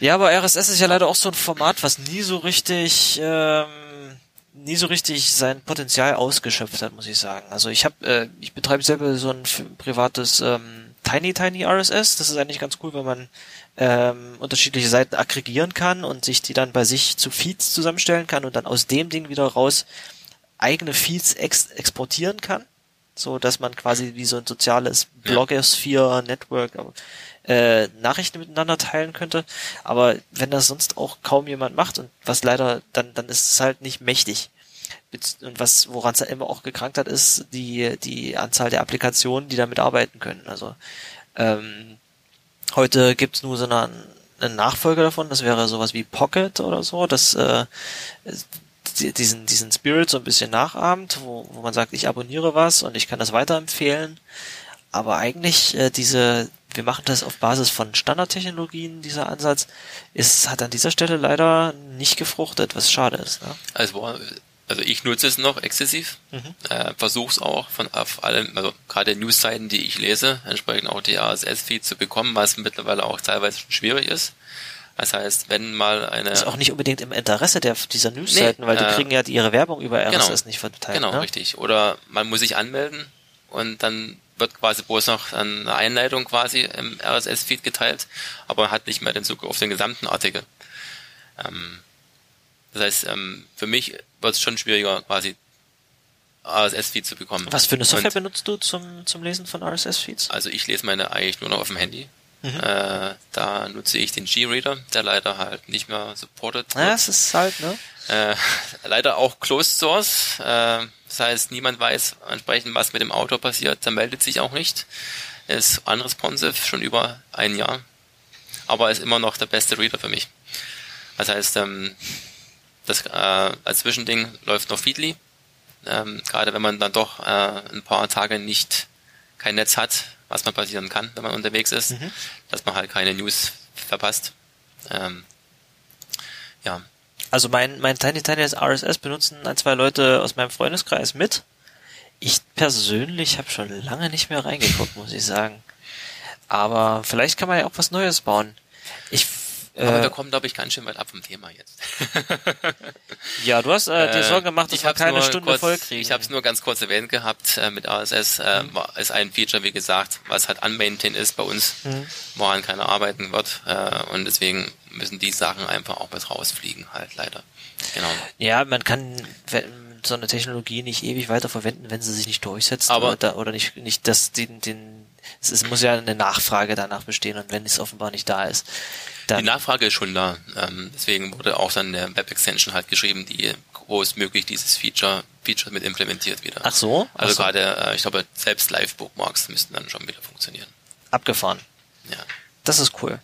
[SPEAKER 1] Ja, aber RSS ist ja leider auch so ein Format, was nie so richtig, ähm, nie so richtig sein Potenzial ausgeschöpft hat, muss ich sagen. Also ich habe, äh, ich betreibe selber so ein privates ähm, Tiny Tiny RSS. Das ist eigentlich ganz cool, weil man ähm, unterschiedliche Seiten aggregieren kann und sich die dann bei sich zu Feeds zusammenstellen kann und dann aus dem Ding wieder raus eigene Feeds ex exportieren kann, so dass man quasi wie so ein soziales Blogosphere Network äh, Nachrichten miteinander teilen könnte. Aber wenn das sonst auch kaum jemand macht und was leider dann dann ist es halt nicht mächtig. Und was woran es ja immer auch gekrankt hat, ist die die Anzahl der Applikationen, die damit arbeiten können. Also ähm, heute gibt's nur so eine, einen Nachfolger davon, das wäre sowas wie Pocket oder so, das äh, diesen, diesen Spirit so ein bisschen nachahmt, wo, wo man sagt, ich abonniere was und ich kann das weiterempfehlen. Aber eigentlich äh, diese, wir machen das auf Basis von Standardtechnologien, dieser Ansatz, ist, hat an dieser Stelle leider nicht gefruchtet, was schade ist. Ne?
[SPEAKER 2] Also, also ich nutze es noch exzessiv,
[SPEAKER 1] Mhm.
[SPEAKER 2] äh, versuche es auch von auf allen, also gerade Newsseiten, die ich lese, entsprechend auch die RSS-Feed zu bekommen, was mittlerweile auch teilweise schon schwierig ist. Das heißt, wenn mal eine
[SPEAKER 1] Ist auch nicht unbedingt im Interesse der, dieser Newsseiten,
[SPEAKER 2] Nee,
[SPEAKER 1] weil die
[SPEAKER 2] äh,
[SPEAKER 1] kriegen ja ihre Werbung über RSS
[SPEAKER 2] genau.
[SPEAKER 1] nicht verteilt.
[SPEAKER 2] Genau,
[SPEAKER 1] ne?
[SPEAKER 2] richtig. Oder man muss sich anmelden und dann wird quasi bloß noch eine Einleitung quasi im RSS-Feed geteilt, aber man hat nicht mehr den Zugriff auf den gesamten Artikel. Ähm, das heißt, ähm, für mich wird es schon schwieriger, quasi RSS-Feed zu bekommen.
[SPEAKER 1] Was für eine Software
[SPEAKER 2] Und,
[SPEAKER 1] benutzt du zum, zum Lesen von RSS-Feeds?
[SPEAKER 2] also ich lese meine eigentlich nur noch auf dem Handy.
[SPEAKER 1] Mhm.
[SPEAKER 2] Äh, da nutze ich den G-Reader, der leider halt nicht mehr supported
[SPEAKER 1] Ja,
[SPEAKER 2] wird.
[SPEAKER 1] es ist halt, ne?
[SPEAKER 2] Äh, leider auch Closed Source. Äh, das heißt, niemand weiß entsprechend, was mit dem Autor passiert. Der meldet sich auch nicht. Ist unresponsive, schon über ein Jahr. Aber ist immer noch der beste Reader für mich. Das heißt, ähm, Das äh, als Zwischending läuft noch Feedly. Ähm, Gerade wenn man dann doch äh, ein paar Tage nicht kein Netz hat, was man passieren kann, wenn man unterwegs ist, mhm. dass man halt keine News verpasst. Ähm,
[SPEAKER 1] ja. Also mein, mein Tiny Tiny RSS benutzen ein, zwei Leute aus meinem Freundeskreis mit. Ich persönlich habe schon lange nicht mehr reingeguckt, muss ich sagen. Aber vielleicht kann man ja auch was Neues bauen. Ich
[SPEAKER 2] aber äh, wir kommen, glaube ich, ganz schön weit ab vom Thema jetzt.
[SPEAKER 1] ja, du hast äh, dir äh, Sorgen gemacht, dass wir keine Stunde
[SPEAKER 2] kurz,
[SPEAKER 1] voll kriegen.
[SPEAKER 2] Ich habe es nur ganz kurz erwähnt gehabt äh, mit ASS. Äh, mhm. ist ein Feature, wie gesagt, was halt unmaintained ist bei uns, mhm. woran keiner arbeiten wird. Äh, und deswegen müssen die Sachen einfach auch mit rausfliegen, halt leider. Genau.
[SPEAKER 1] Ja, man kann so eine Technologie nicht ewig weiter verwenden, wenn sie sich nicht durchsetzt
[SPEAKER 2] aber
[SPEAKER 1] oder, oder nicht, nicht das, den, den, es, ist, muss ja eine Nachfrage danach bestehen und wenn es offenbar nicht da ist,
[SPEAKER 2] dann die Nachfrage ist schon da. Ähm, deswegen wurde auch dann eine Web-Extension halt geschrieben, die großmöglich dieses Feature, Feature mit implementiert wieder.
[SPEAKER 1] Ach so?
[SPEAKER 2] Also
[SPEAKER 1] so.
[SPEAKER 2] gerade, äh, ich glaube, selbst Live-Bookmarks müssten dann schon wieder funktionieren.
[SPEAKER 1] Abgefahren.
[SPEAKER 2] Ja.
[SPEAKER 1] Das ist cool.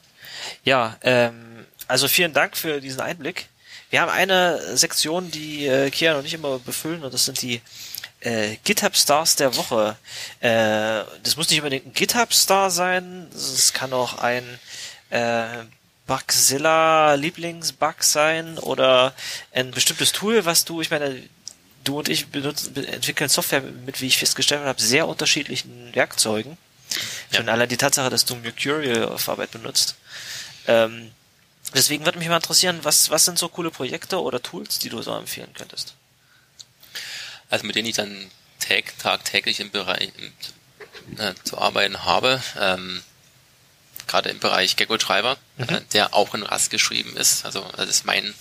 [SPEAKER 1] Ja, ähm, also vielen Dank für diesen Einblick. Wir haben eine Sektion, die äh, Kian und ich immer befüllen, und das sind die äh, GitHub Stars der Woche. Äh, das muss nicht unbedingt ein GitHub Star sein, es kann auch ein äh, Bugzilla Lieblingsbug sein oder ein bestimmtes Tool, was du, ich meine, du und ich benutzen, entwickeln Software mit, wie ich festgestellt habe, sehr unterschiedlichen Werkzeugen. Ja. Schon allein die Tatsache, dass du Mercurial auf Arbeit benutzt. Ähm, deswegen würde mich mal interessieren, was, was sind so coole Projekte oder Tools, die du so empfehlen könntest?
[SPEAKER 2] Also mit denen ich dann tag, tagtäglich im Bereich äh, zu arbeiten habe. Ähm, gerade im Bereich Gecko Driver, mhm. äh, der auch in Rust geschrieben ist. Also das ist mein,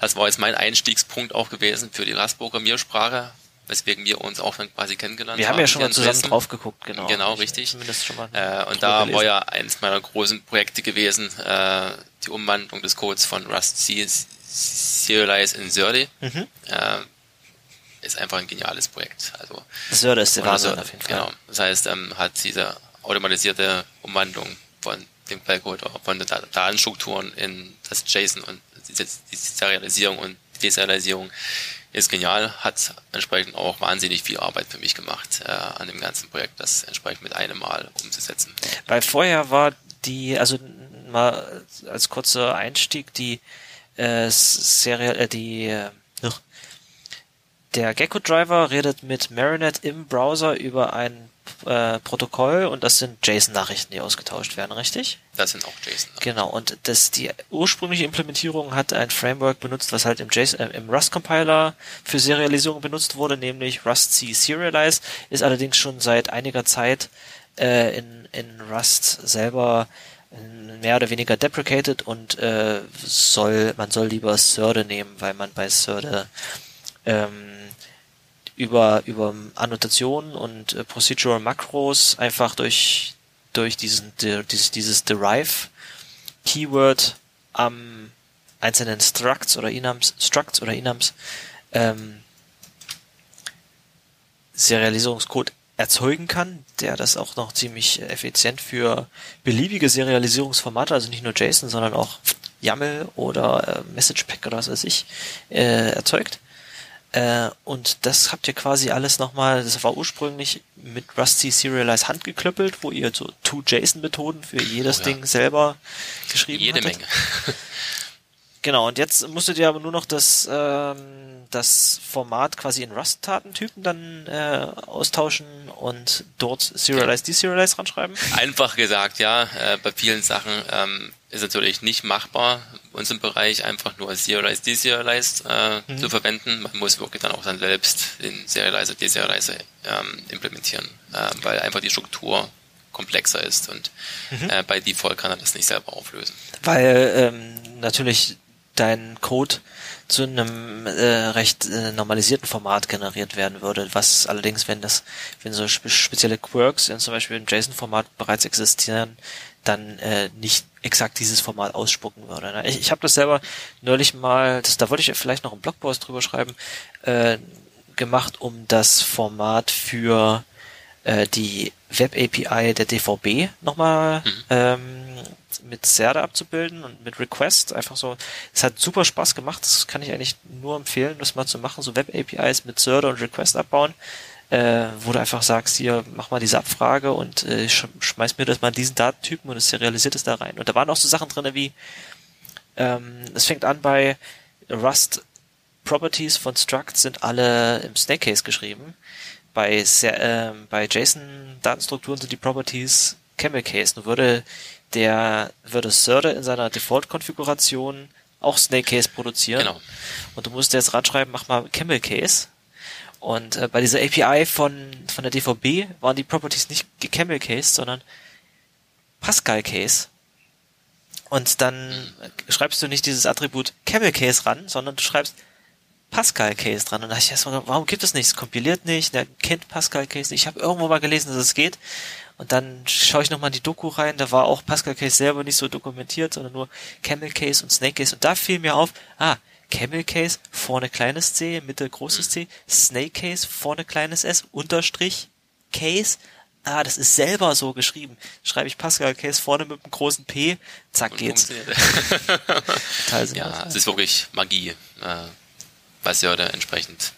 [SPEAKER 2] das war jetzt mein Einstiegspunkt auch gewesen für die Rust-Programmiersprache, weswegen wir uns auch dann quasi kennengelernt
[SPEAKER 1] haben. Wir haben ja schon mal zusammen drauf geguckt, genau.
[SPEAKER 2] Genau, richtig. Zumindest schon mal äh, und da gelesen. war ja eins meiner großen Projekte gewesen, äh, die Umwandlung des Codes von Rust C Serialize in Zerde. Mhm. Äh, ist einfach ein geniales Projekt. Also
[SPEAKER 1] Zerde ist der Wahnsinn auf jeden Fall. Genau.
[SPEAKER 2] Das heißt, ähm, hat diese automatisierte Umwandlung von dem Quellcode oder von den Datenstrukturen in das JSON und die Serialisierung und Deserialisierung ist genial, hat entsprechend auch wahnsinnig viel Arbeit für mich gemacht äh, an dem ganzen Projekt, das entsprechend mit einem Mal umzusetzen.
[SPEAKER 1] Weil vorher war die, also mal als kurzer Einstieg, die äh, Serie, äh, die äh, der Gecko Driver redet mit Marinette im Browser über ein äh, Protokoll und das sind JSON-Nachrichten, die ausgetauscht werden, richtig?
[SPEAKER 2] Das sind auch JSON.
[SPEAKER 1] -Nachrichten. Genau, und das, die ursprüngliche Implementierung hat ein Framework benutzt, was halt im, JSON, äh, im Rust-Compiler für Serialisierung benutzt wurde, nämlich Rust C Serialize, ist allerdings schon seit einiger Zeit äh, in, in Rust selber mehr oder weniger deprecated und äh, soll man soll lieber Serde nehmen, weil man bei Serde ähm, über, über Annotationen und äh, Procedural Macros einfach durch, durch diesen, de, dieses, dieses Derive Keyword am einzelnen Structs oder Enums, Structs oder Enums ähm, Serialisierungscode erzeugen kann, der das auch noch ziemlich effizient für beliebige Serialisierungsformate, also nicht nur JSON, sondern auch YAML oder äh, Message Pack oder was weiß ich, äh, erzeugt. Äh, und das habt ihr quasi alles nochmal, das war ursprünglich mit Rusty Serialize handgeklöppelt, wo ihr so Two-JSON-Methoden für jedes oh, ja. Ding selber geschrieben
[SPEAKER 2] Jede
[SPEAKER 1] hattet.
[SPEAKER 2] Menge.
[SPEAKER 1] genau, und jetzt musstet ihr aber nur noch das, ähm, das Format quasi in Rust-Datentypen dann äh, austauschen und dort Serialize, Deserialize ranschreiben?
[SPEAKER 2] Einfach gesagt, ja. Äh, bei vielen Sachen ähm, ist natürlich nicht machbar, uns im Bereich einfach nur Serialize, Deserialize äh, mhm. zu verwenden. Man muss wirklich dann auch dann selbst den Serializer, Deserializer ähm, implementieren, äh, weil einfach die Struktur komplexer ist und mhm. äh, bei Default kann er das nicht selber auflösen.
[SPEAKER 1] Weil ähm, natürlich dein Code zu einem äh, recht äh, normalisierten Format generiert werden würde, was allerdings, wenn das, wenn so spe spezielle Quirks in zum Beispiel im JSON-Format bereits existieren, dann äh, nicht exakt dieses Format ausspucken würde. Ne? Ich, ich habe das selber neulich mal, das, da wollte ich vielleicht noch einen Blogpost drüber schreiben, äh, gemacht, um das Format für äh, die Web API der DVB nochmal mhm. ähm, mit Serde abzubilden und mit Request. Einfach so, es hat super Spaß gemacht. Das kann ich eigentlich nur empfehlen, das mal zu machen. So Web-APIs mit Serde und Request abbauen, äh, wo du einfach sagst, hier, mach mal diese Abfrage und äh, sch schmeiß mir das mal in diesen Datentypen und es serialisiert es da rein. Und da waren auch so Sachen drin wie, ähm, es fängt an bei Rust Properties von Struct sind alle im Snake Case geschrieben. Bei, äh, bei JSON-Datenstrukturen sind die Properties Camel Case. Nun würde der würde Serde in seiner Default-Konfiguration auch Snake Case produzieren. Genau. Und du musst jetzt ranschreiben, mach mal Camel Case. Und äh, bei dieser API von, von der DVB waren die Properties nicht Camel Case, sondern Pascal Case. Und dann schreibst du nicht dieses Attribut Camel Case ran, sondern du schreibst Pascal Case dran. Und da dachte ich erstmal, warum gibt es nicht? Es kompiliert nicht, der kennt Pascal Case nicht. Ich habe irgendwo mal gelesen, dass es geht. Und dann schaue ich nochmal in die Doku rein, da war auch Pascal Case selber nicht so dokumentiert, sondern nur Camel Case und Snake Case. Und da fiel mir auf, ah, Camel Case, vorne kleines c, Mitte großes c, Snake Case, vorne kleines s, Unterstrich, Case, ah, das ist selber so geschrieben. Schreibe ich Pascal Case vorne mit einem großen P, zack geht's.
[SPEAKER 2] Total ja, es ist wirklich Magie, äh, was er da entsprechend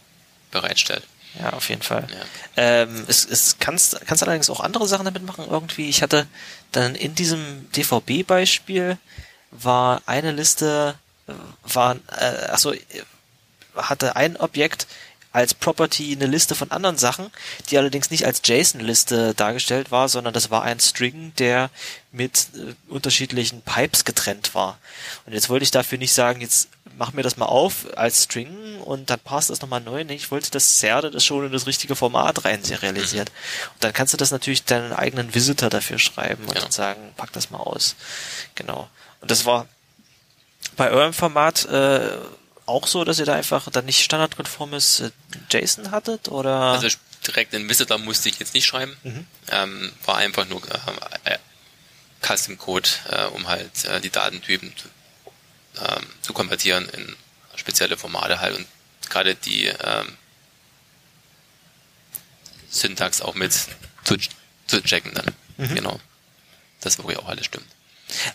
[SPEAKER 2] bereitstellt.
[SPEAKER 1] Ja, auf jeden Fall. Ja. Ähm, es, es kannst, kannst allerdings auch andere Sachen damit machen. Irgendwie, ich hatte dann in diesem DVB-Beispiel war eine Liste, äh, war, äh, achso, hatte ein Objekt als Property eine Liste von anderen Sachen, die allerdings nicht als JSON-Liste dargestellt war, sondern das war ein String, der mit äh, unterschiedlichen Pipes getrennt war. Und jetzt wollte ich dafür nicht sagen, jetzt mach mir das mal auf als String und dann passt das nochmal neu. Nee, ich wollte, dass Serde das schon in das richtige Format rein serialisiert. Mhm. Und dann kannst du das natürlich deinen eigenen Visitor dafür schreiben und ja. dann sagen, pack das mal aus. Genau. Und das war bei eurem Format äh, auch so, dass ihr da einfach dann nicht standardkonformes äh, JSON hattet oder?
[SPEAKER 2] Also direkt in Visitor musste ich jetzt nicht schreiben. Mhm. Ähm, war einfach nur äh, äh, Custom Code, äh, um halt äh, die Datentypen zu ähm, zu konvertieren in spezielle Formate halt und gerade die ähm, Syntax auch mit zu, zu checken dann. Mhm. Genau. Das wirklich auch alles stimmt.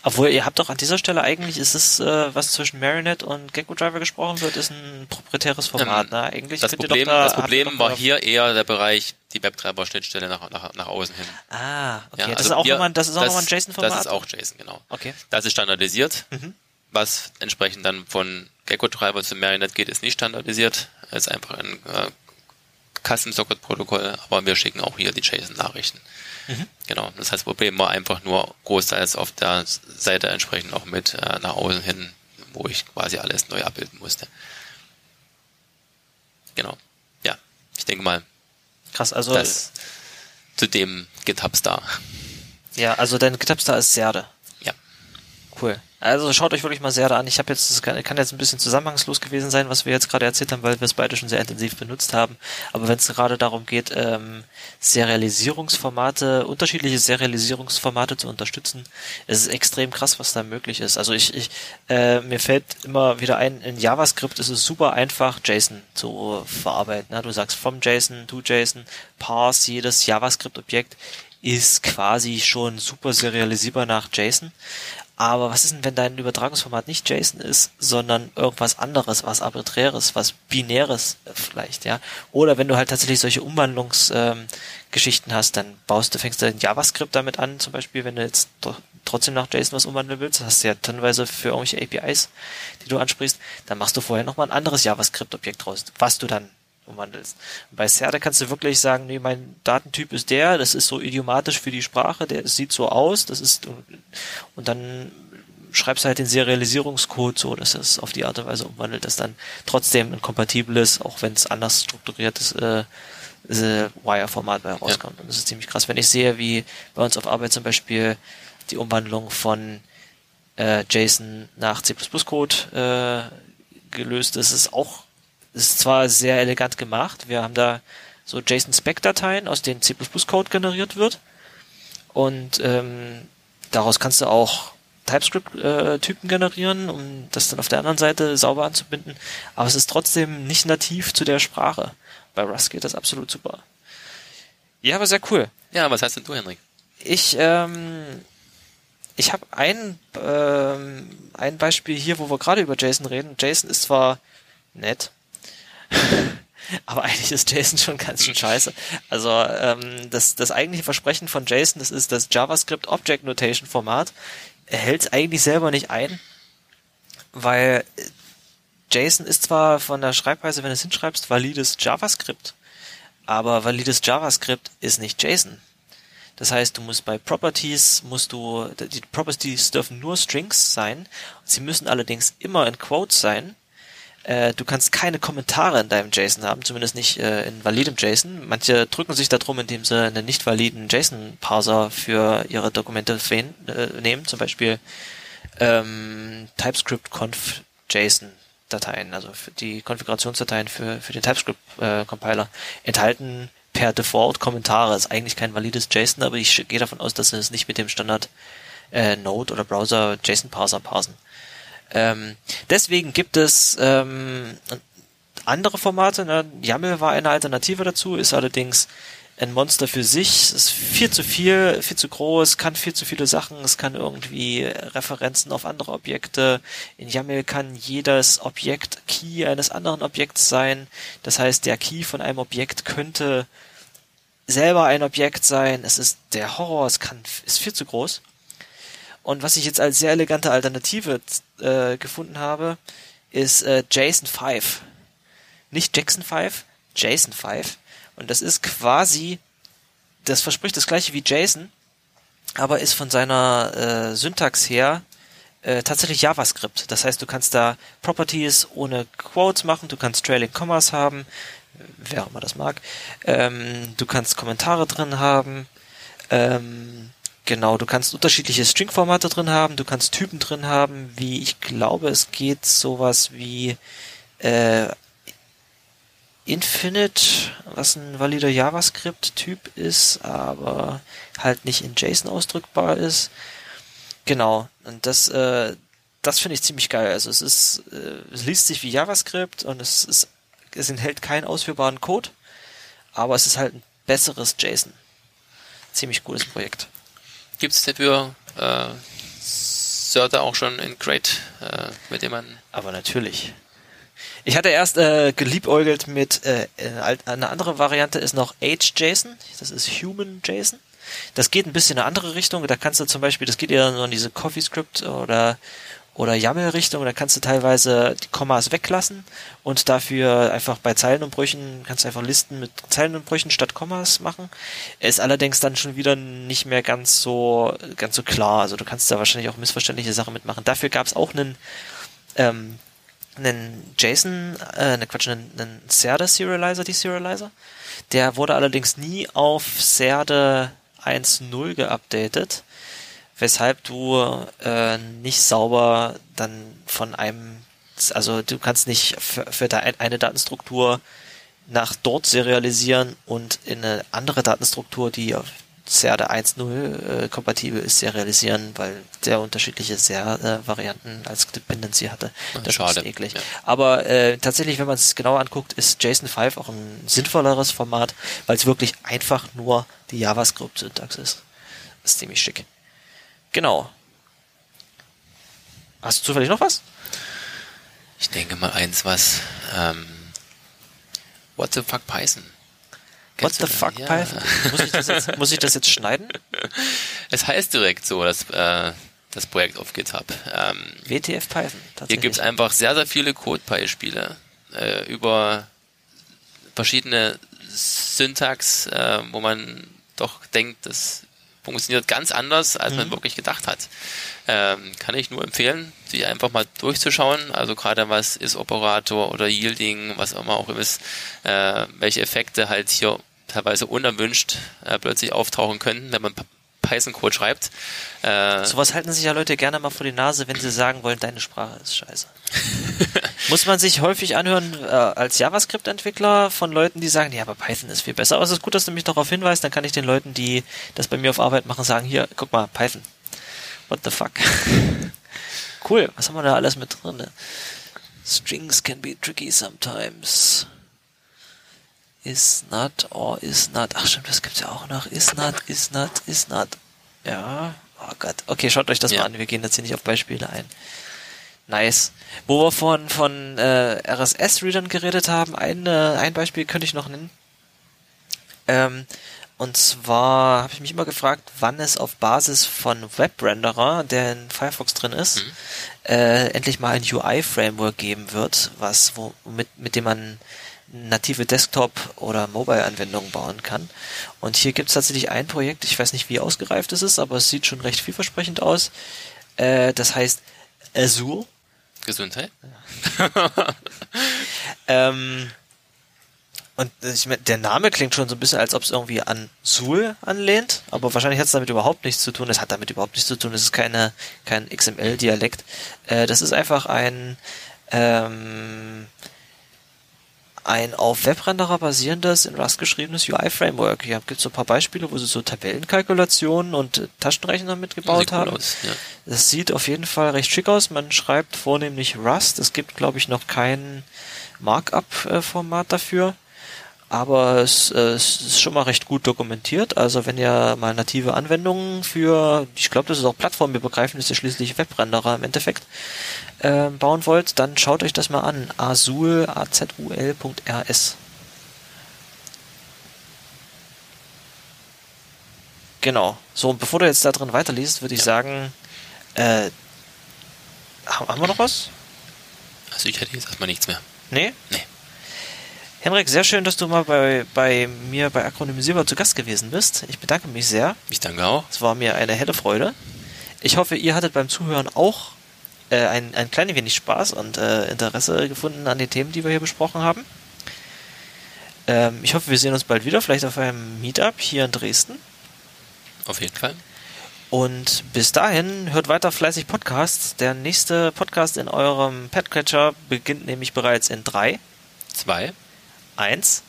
[SPEAKER 1] Obwohl, ihr habt doch an dieser Stelle eigentlich, ist es, äh, was zwischen Marinette und Gecko Driver gesprochen wird, ist ein proprietäres Format, ähm, ne? Eigentlich
[SPEAKER 2] das Problem, da, das Problem war hier eher der Bereich, die Webtreiber-Schnittstelle nach, nach, nach außen hin.
[SPEAKER 1] Ah, okay. Ja, also das ist auch nochmal, das ist auch nochmal ein JSON-Format?
[SPEAKER 2] Das ist auch JSON, genau.
[SPEAKER 1] Okay.
[SPEAKER 2] Das ist standardisiert. Mhm was entsprechend dann von Gecko-Treiber zu Marinette geht, ist nicht standardisiert. Es ist einfach ein äh, Custom-Socket-Protokoll, aber wir schicken auch hier die JSON-Nachrichten. Mhm. Genau. Das heißt, das Problem war einfach nur großteils auf der Seite entsprechend auch mit äh, nach außen hin, wo ich quasi alles neu abbilden musste. Genau. Ja, ich denke mal.
[SPEAKER 1] Krass, also. Das
[SPEAKER 2] zu dem GitHub Star.
[SPEAKER 1] Ja, also dein GitHub Star ist Serde. Cool. Also schaut euch wirklich mal sehr an. Ich habe jetzt, das kann, jetzt ein bisschen zusammenhangslos gewesen sein, was wir jetzt gerade erzählt haben, weil wir es beide schon sehr intensiv benutzt haben. Aber wenn es gerade darum geht, ähm, Serialisierungsformate, unterschiedliche Serialisierungsformate zu unterstützen, ist es extrem krass, was da möglich ist. Also ich, ich äh, mir fällt immer wieder ein, in JavaScript ist es super einfach, JSON zu verarbeiten. Ne? Du sagst vom JSON to JSON, parse jedes JavaScript-Objekt ist quasi schon super serialisierbar nach JSON. Aber was ist denn, wenn dein Übertragungsformat nicht JSON ist, sondern irgendwas anderes, was arbiträres, was binäres vielleicht, ja? Oder wenn du halt tatsächlich solche Umwandlungsgeschichten ähm, hast, dann baust du, fängst du in JavaScript damit an, zum Beispiel, wenn du jetzt trotzdem nach JSON was umwandeln willst, hast du ja tonnenweise für irgendwelche APIs, die du ansprichst, dann machst du vorher nochmal ein anderes JavaScript-Objekt raus, was du dann umwandelst. Bei Serde kannst du wirklich sagen, nee, mein Datentyp ist der, das ist so idiomatisch für die Sprache, der sieht so aus, das ist und dann schreibst du halt den Serialisierungscode so, dass es auf die Art und Weise umwandelt, dass dann trotzdem ein kompatibles, auch wenn es anders strukturiertes äh, äh, Wire-Format bei rauskommt. Ja. Und das ist ziemlich krass. Wenn ich sehe, wie bei uns auf Arbeit zum Beispiel die Umwandlung von äh, JSON nach C++-Code äh, gelöst ist, ist auch ist zwar sehr elegant gemacht. Wir haben da so JSON-Spec-Dateien, aus denen C++-Code generiert wird. Und ähm, daraus kannst du auch TypeScript-Typen generieren, um das dann auf der anderen Seite sauber anzubinden. Aber es ist trotzdem nicht nativ zu der Sprache. Bei Rust geht das absolut super. Ja, aber sehr cool.
[SPEAKER 2] Ja, was heißt denn du, Henrik?
[SPEAKER 1] Ich, ähm, ich habe ein, ähm, ein Beispiel hier, wo wir gerade über Jason reden. Jason ist zwar nett, aber eigentlich ist Jason schon ganz schön scheiße. Also ähm, das, das eigentliche Versprechen von Jason, das ist das JavaScript Object Notation Format, hält es eigentlich selber nicht ein, weil JSON ist zwar von der Schreibweise, wenn du es hinschreibst, valides JavaScript, aber valides JavaScript ist nicht JSON. Das heißt, du musst bei Properties, musst du, die Properties dürfen nur Strings sein. Sie müssen allerdings immer in Quotes sein. Äh, du kannst keine Kommentare in deinem JSON haben, zumindest nicht äh, in validem JSON. Manche drücken sich darum, indem sie einen nicht validen JSON-Parser für ihre Dokumente äh, nehmen, zum Beispiel ähm, TypeScript-Conf JSON. Dateien, also die Konfigurationsdateien für, für den TypeScript-Compiler, äh, enthalten per Default Kommentare. Ist eigentlich kein valides JSON, aber ich gehe davon aus, dass sie es nicht mit dem Standard äh, Node oder Browser JSON Parser parsen. Ähm, deswegen gibt es ähm, andere Formate. Ne? YAML war eine Alternative dazu, ist allerdings ein Monster für sich. ist viel zu viel, viel zu groß, kann viel zu viele Sachen. Es kann irgendwie Referenzen auf andere Objekte. In YAML kann jedes Objekt Key eines anderen Objekts sein. Das heißt, der Key von einem Objekt könnte selber ein Objekt sein. Es ist der Horror, es kann, ist viel zu groß. Und was ich jetzt als sehr elegante Alternative äh, gefunden habe, ist äh, JSON 5. Nicht Jackson 5, JSON 5. Und das ist quasi, das verspricht das gleiche wie JSON, aber ist von seiner äh, Syntax her äh, tatsächlich JavaScript. Das heißt, du kannst da Properties ohne Quotes machen, du kannst Trailing Commas haben, wer auch immer das mag. Ähm, du kannst Kommentare drin haben. Ähm, genau, du kannst unterschiedliche String-Formate drin haben, du kannst Typen drin haben, wie ich glaube, es geht sowas wie äh, Infinite, was ein valider JavaScript-Typ ist, aber halt nicht in JSON ausdrückbar ist. Genau, und das, äh, das finde ich ziemlich geil. Also es ist, äh, es liest sich wie JavaScript und es ist, es enthält keinen ausführbaren Code, aber es ist halt ein besseres JSON. Ziemlich cooles Projekt.
[SPEAKER 2] Gibt es dafür äh, Server auch schon in Great, äh, mit dem man.
[SPEAKER 1] Aber natürlich. Ich hatte erst äh, geliebäugelt mit äh, äh eine andere Variante ist noch Age-JSON. Das ist Human-JSON. Das geht ein bisschen in eine andere Richtung. Da kannst du zum Beispiel, das geht eher so in diese CoffeeScript oder oder YAML-Richtung. Da kannst du teilweise die Kommas weglassen und dafür einfach bei Zeilenumbrüchen kannst du einfach Listen mit Zeilenumbrüchen statt Kommas machen. Ist allerdings dann schon wieder nicht mehr ganz so ganz so klar. Also du kannst da wahrscheinlich auch missverständliche Sachen mitmachen. Dafür gab es auch einen ähm, einen JSON, äh, ne Quatsch, einen, einen Serde Serializer, die Serializer. Der wurde allerdings nie auf Serde 1.0 geupdatet, weshalb du äh, nicht sauber dann von einem, also du kannst nicht für, für eine Datenstruktur nach dort serialisieren und in eine andere Datenstruktur, die auf Serde 1.0 äh, kompatibel ist, serialisieren, weil der unterschiedliche SER-Varianten äh, als Dependency hatte.
[SPEAKER 2] Ach, das schade.
[SPEAKER 1] ist eklig. Ja. Aber äh, tatsächlich, wenn man es genau anguckt, ist JSON 5 auch ein sinnvolleres Format, weil es wirklich einfach nur die JavaScript-Syntax ist. Das ist ziemlich schick. Genau. Hast du zufällig noch was?
[SPEAKER 2] Ich denke mal eins, was ähm, What the fuck Python?
[SPEAKER 1] What the fuck, ja. Python? Muss ich, das jetzt, muss ich das jetzt schneiden?
[SPEAKER 2] Es heißt direkt so, das, äh, das Projekt auf GitHub. Ähm,
[SPEAKER 1] WTF Python.
[SPEAKER 2] Hier gibt es einfach sehr, sehr viele Code-Beispiele äh, über verschiedene Syntax, äh, wo man doch denkt, das funktioniert ganz anders, als mhm. man wirklich gedacht hat. Ähm, kann ich nur empfehlen, sich einfach mal durchzuschauen. Also gerade was ist Operator oder Yielding, was immer auch ist, äh, welche Effekte halt hier teilweise unerwünscht äh, plötzlich auftauchen können, wenn man Python-Code schreibt.
[SPEAKER 1] Äh, Sowas halten sich ja Leute gerne mal vor die Nase, wenn sie sagen wollen, deine Sprache ist scheiße. Muss man sich häufig anhören äh, als JavaScript-Entwickler von Leuten, die sagen, ja, aber Python ist viel besser. Aber es ist gut, dass du mich darauf hinweist, dann kann ich den Leuten, die das bei mir auf Arbeit machen, sagen, hier, guck mal, Python. What the fuck? cool, was haben wir da alles mit drin? Strings can be tricky sometimes is not or is not. Ach stimmt, das gibt's ja auch noch. Is not, is not, is not. Ja, Oh Gott, okay, schaut euch das
[SPEAKER 2] Ja.
[SPEAKER 1] mal an. Wir gehen jetzt hier nicht auf Beispiele ein. Nice. Wo wir von, von äh, RSS-Readern geredet haben, ein, äh, ein Beispiel könnte ich noch nennen. Ähm, und zwar habe ich mich immer gefragt, wann es auf Basis von Webrenderer, der in Firefox drin ist, äh, endlich mal ein UI-Framework geben wird, was wo, mit, mit dem man native Desktop- oder Mobile-Anwendungen bauen kann. Und hier gibt es tatsächlich ein Projekt, ich weiß nicht, wie ausgereift es ist, aber es sieht schon recht vielversprechend aus. Äh, das heißt Azure.
[SPEAKER 2] Gesundheit?
[SPEAKER 1] Ähm, und ich mein, der Name klingt schon so ein bisschen, als ob es irgendwie an Sul anlehnt, aber wahrscheinlich hat es damit überhaupt nichts zu tun. Es hat damit überhaupt nichts zu tun. Es ist keine, kein XML-Dialekt. Äh, das ist einfach ein, ähm, ein auf Webrenderer basierendes, in Rust geschriebenes UI-Framework. Hier gibt es so ein paar Beispiele, wo sie so Tabellenkalkulationen und äh, Taschenrechner mitgebaut
[SPEAKER 2] Sieht
[SPEAKER 1] haben.
[SPEAKER 2] aus, ja.
[SPEAKER 1] Das sieht auf jeden Fall recht schick aus. Man schreibt vornehmlich Rust. Es gibt, glaube ich, noch kein Markup-Format dafür. Aber es, äh, es ist schon mal recht gut dokumentiert. Also wenn ihr mal native Anwendungen für, ich glaube, das ist auch plattformübergreifend, ist ja schließlich Webrenderer im Endeffekt, ähm, bauen wollt, dann schaut euch das mal an. azul, azul.rs. Genau. So, und bevor du jetzt da drin weiterliest, würde ich sagen, äh, haben haben wir noch was?
[SPEAKER 2] Also ich hätte jetzt erstmal nichts mehr.
[SPEAKER 1] Nee?
[SPEAKER 2] Nee.
[SPEAKER 1] Henrik, sehr schön, dass du mal bei, bei mir bei Akronymisierbar zu Gast gewesen bist. Ich bedanke mich sehr.
[SPEAKER 2] Ich danke auch.
[SPEAKER 1] Es war mir eine helle Freude. Ich hoffe, ihr hattet beim Zuhören auch äh, ein, ein klein wenig Spaß und äh, Interesse gefunden an den Themen, die wir hier besprochen haben. Ähm, ich hoffe, wir sehen uns bald wieder, vielleicht auf einem Meetup hier in Dresden.
[SPEAKER 2] Auf jeden Fall.
[SPEAKER 1] Und bis dahin hört weiter fleißig Podcasts. Der nächste Podcast in eurem Podcatcher beginnt nämlich bereits in 3,
[SPEAKER 2] Zwei.
[SPEAKER 1] 1,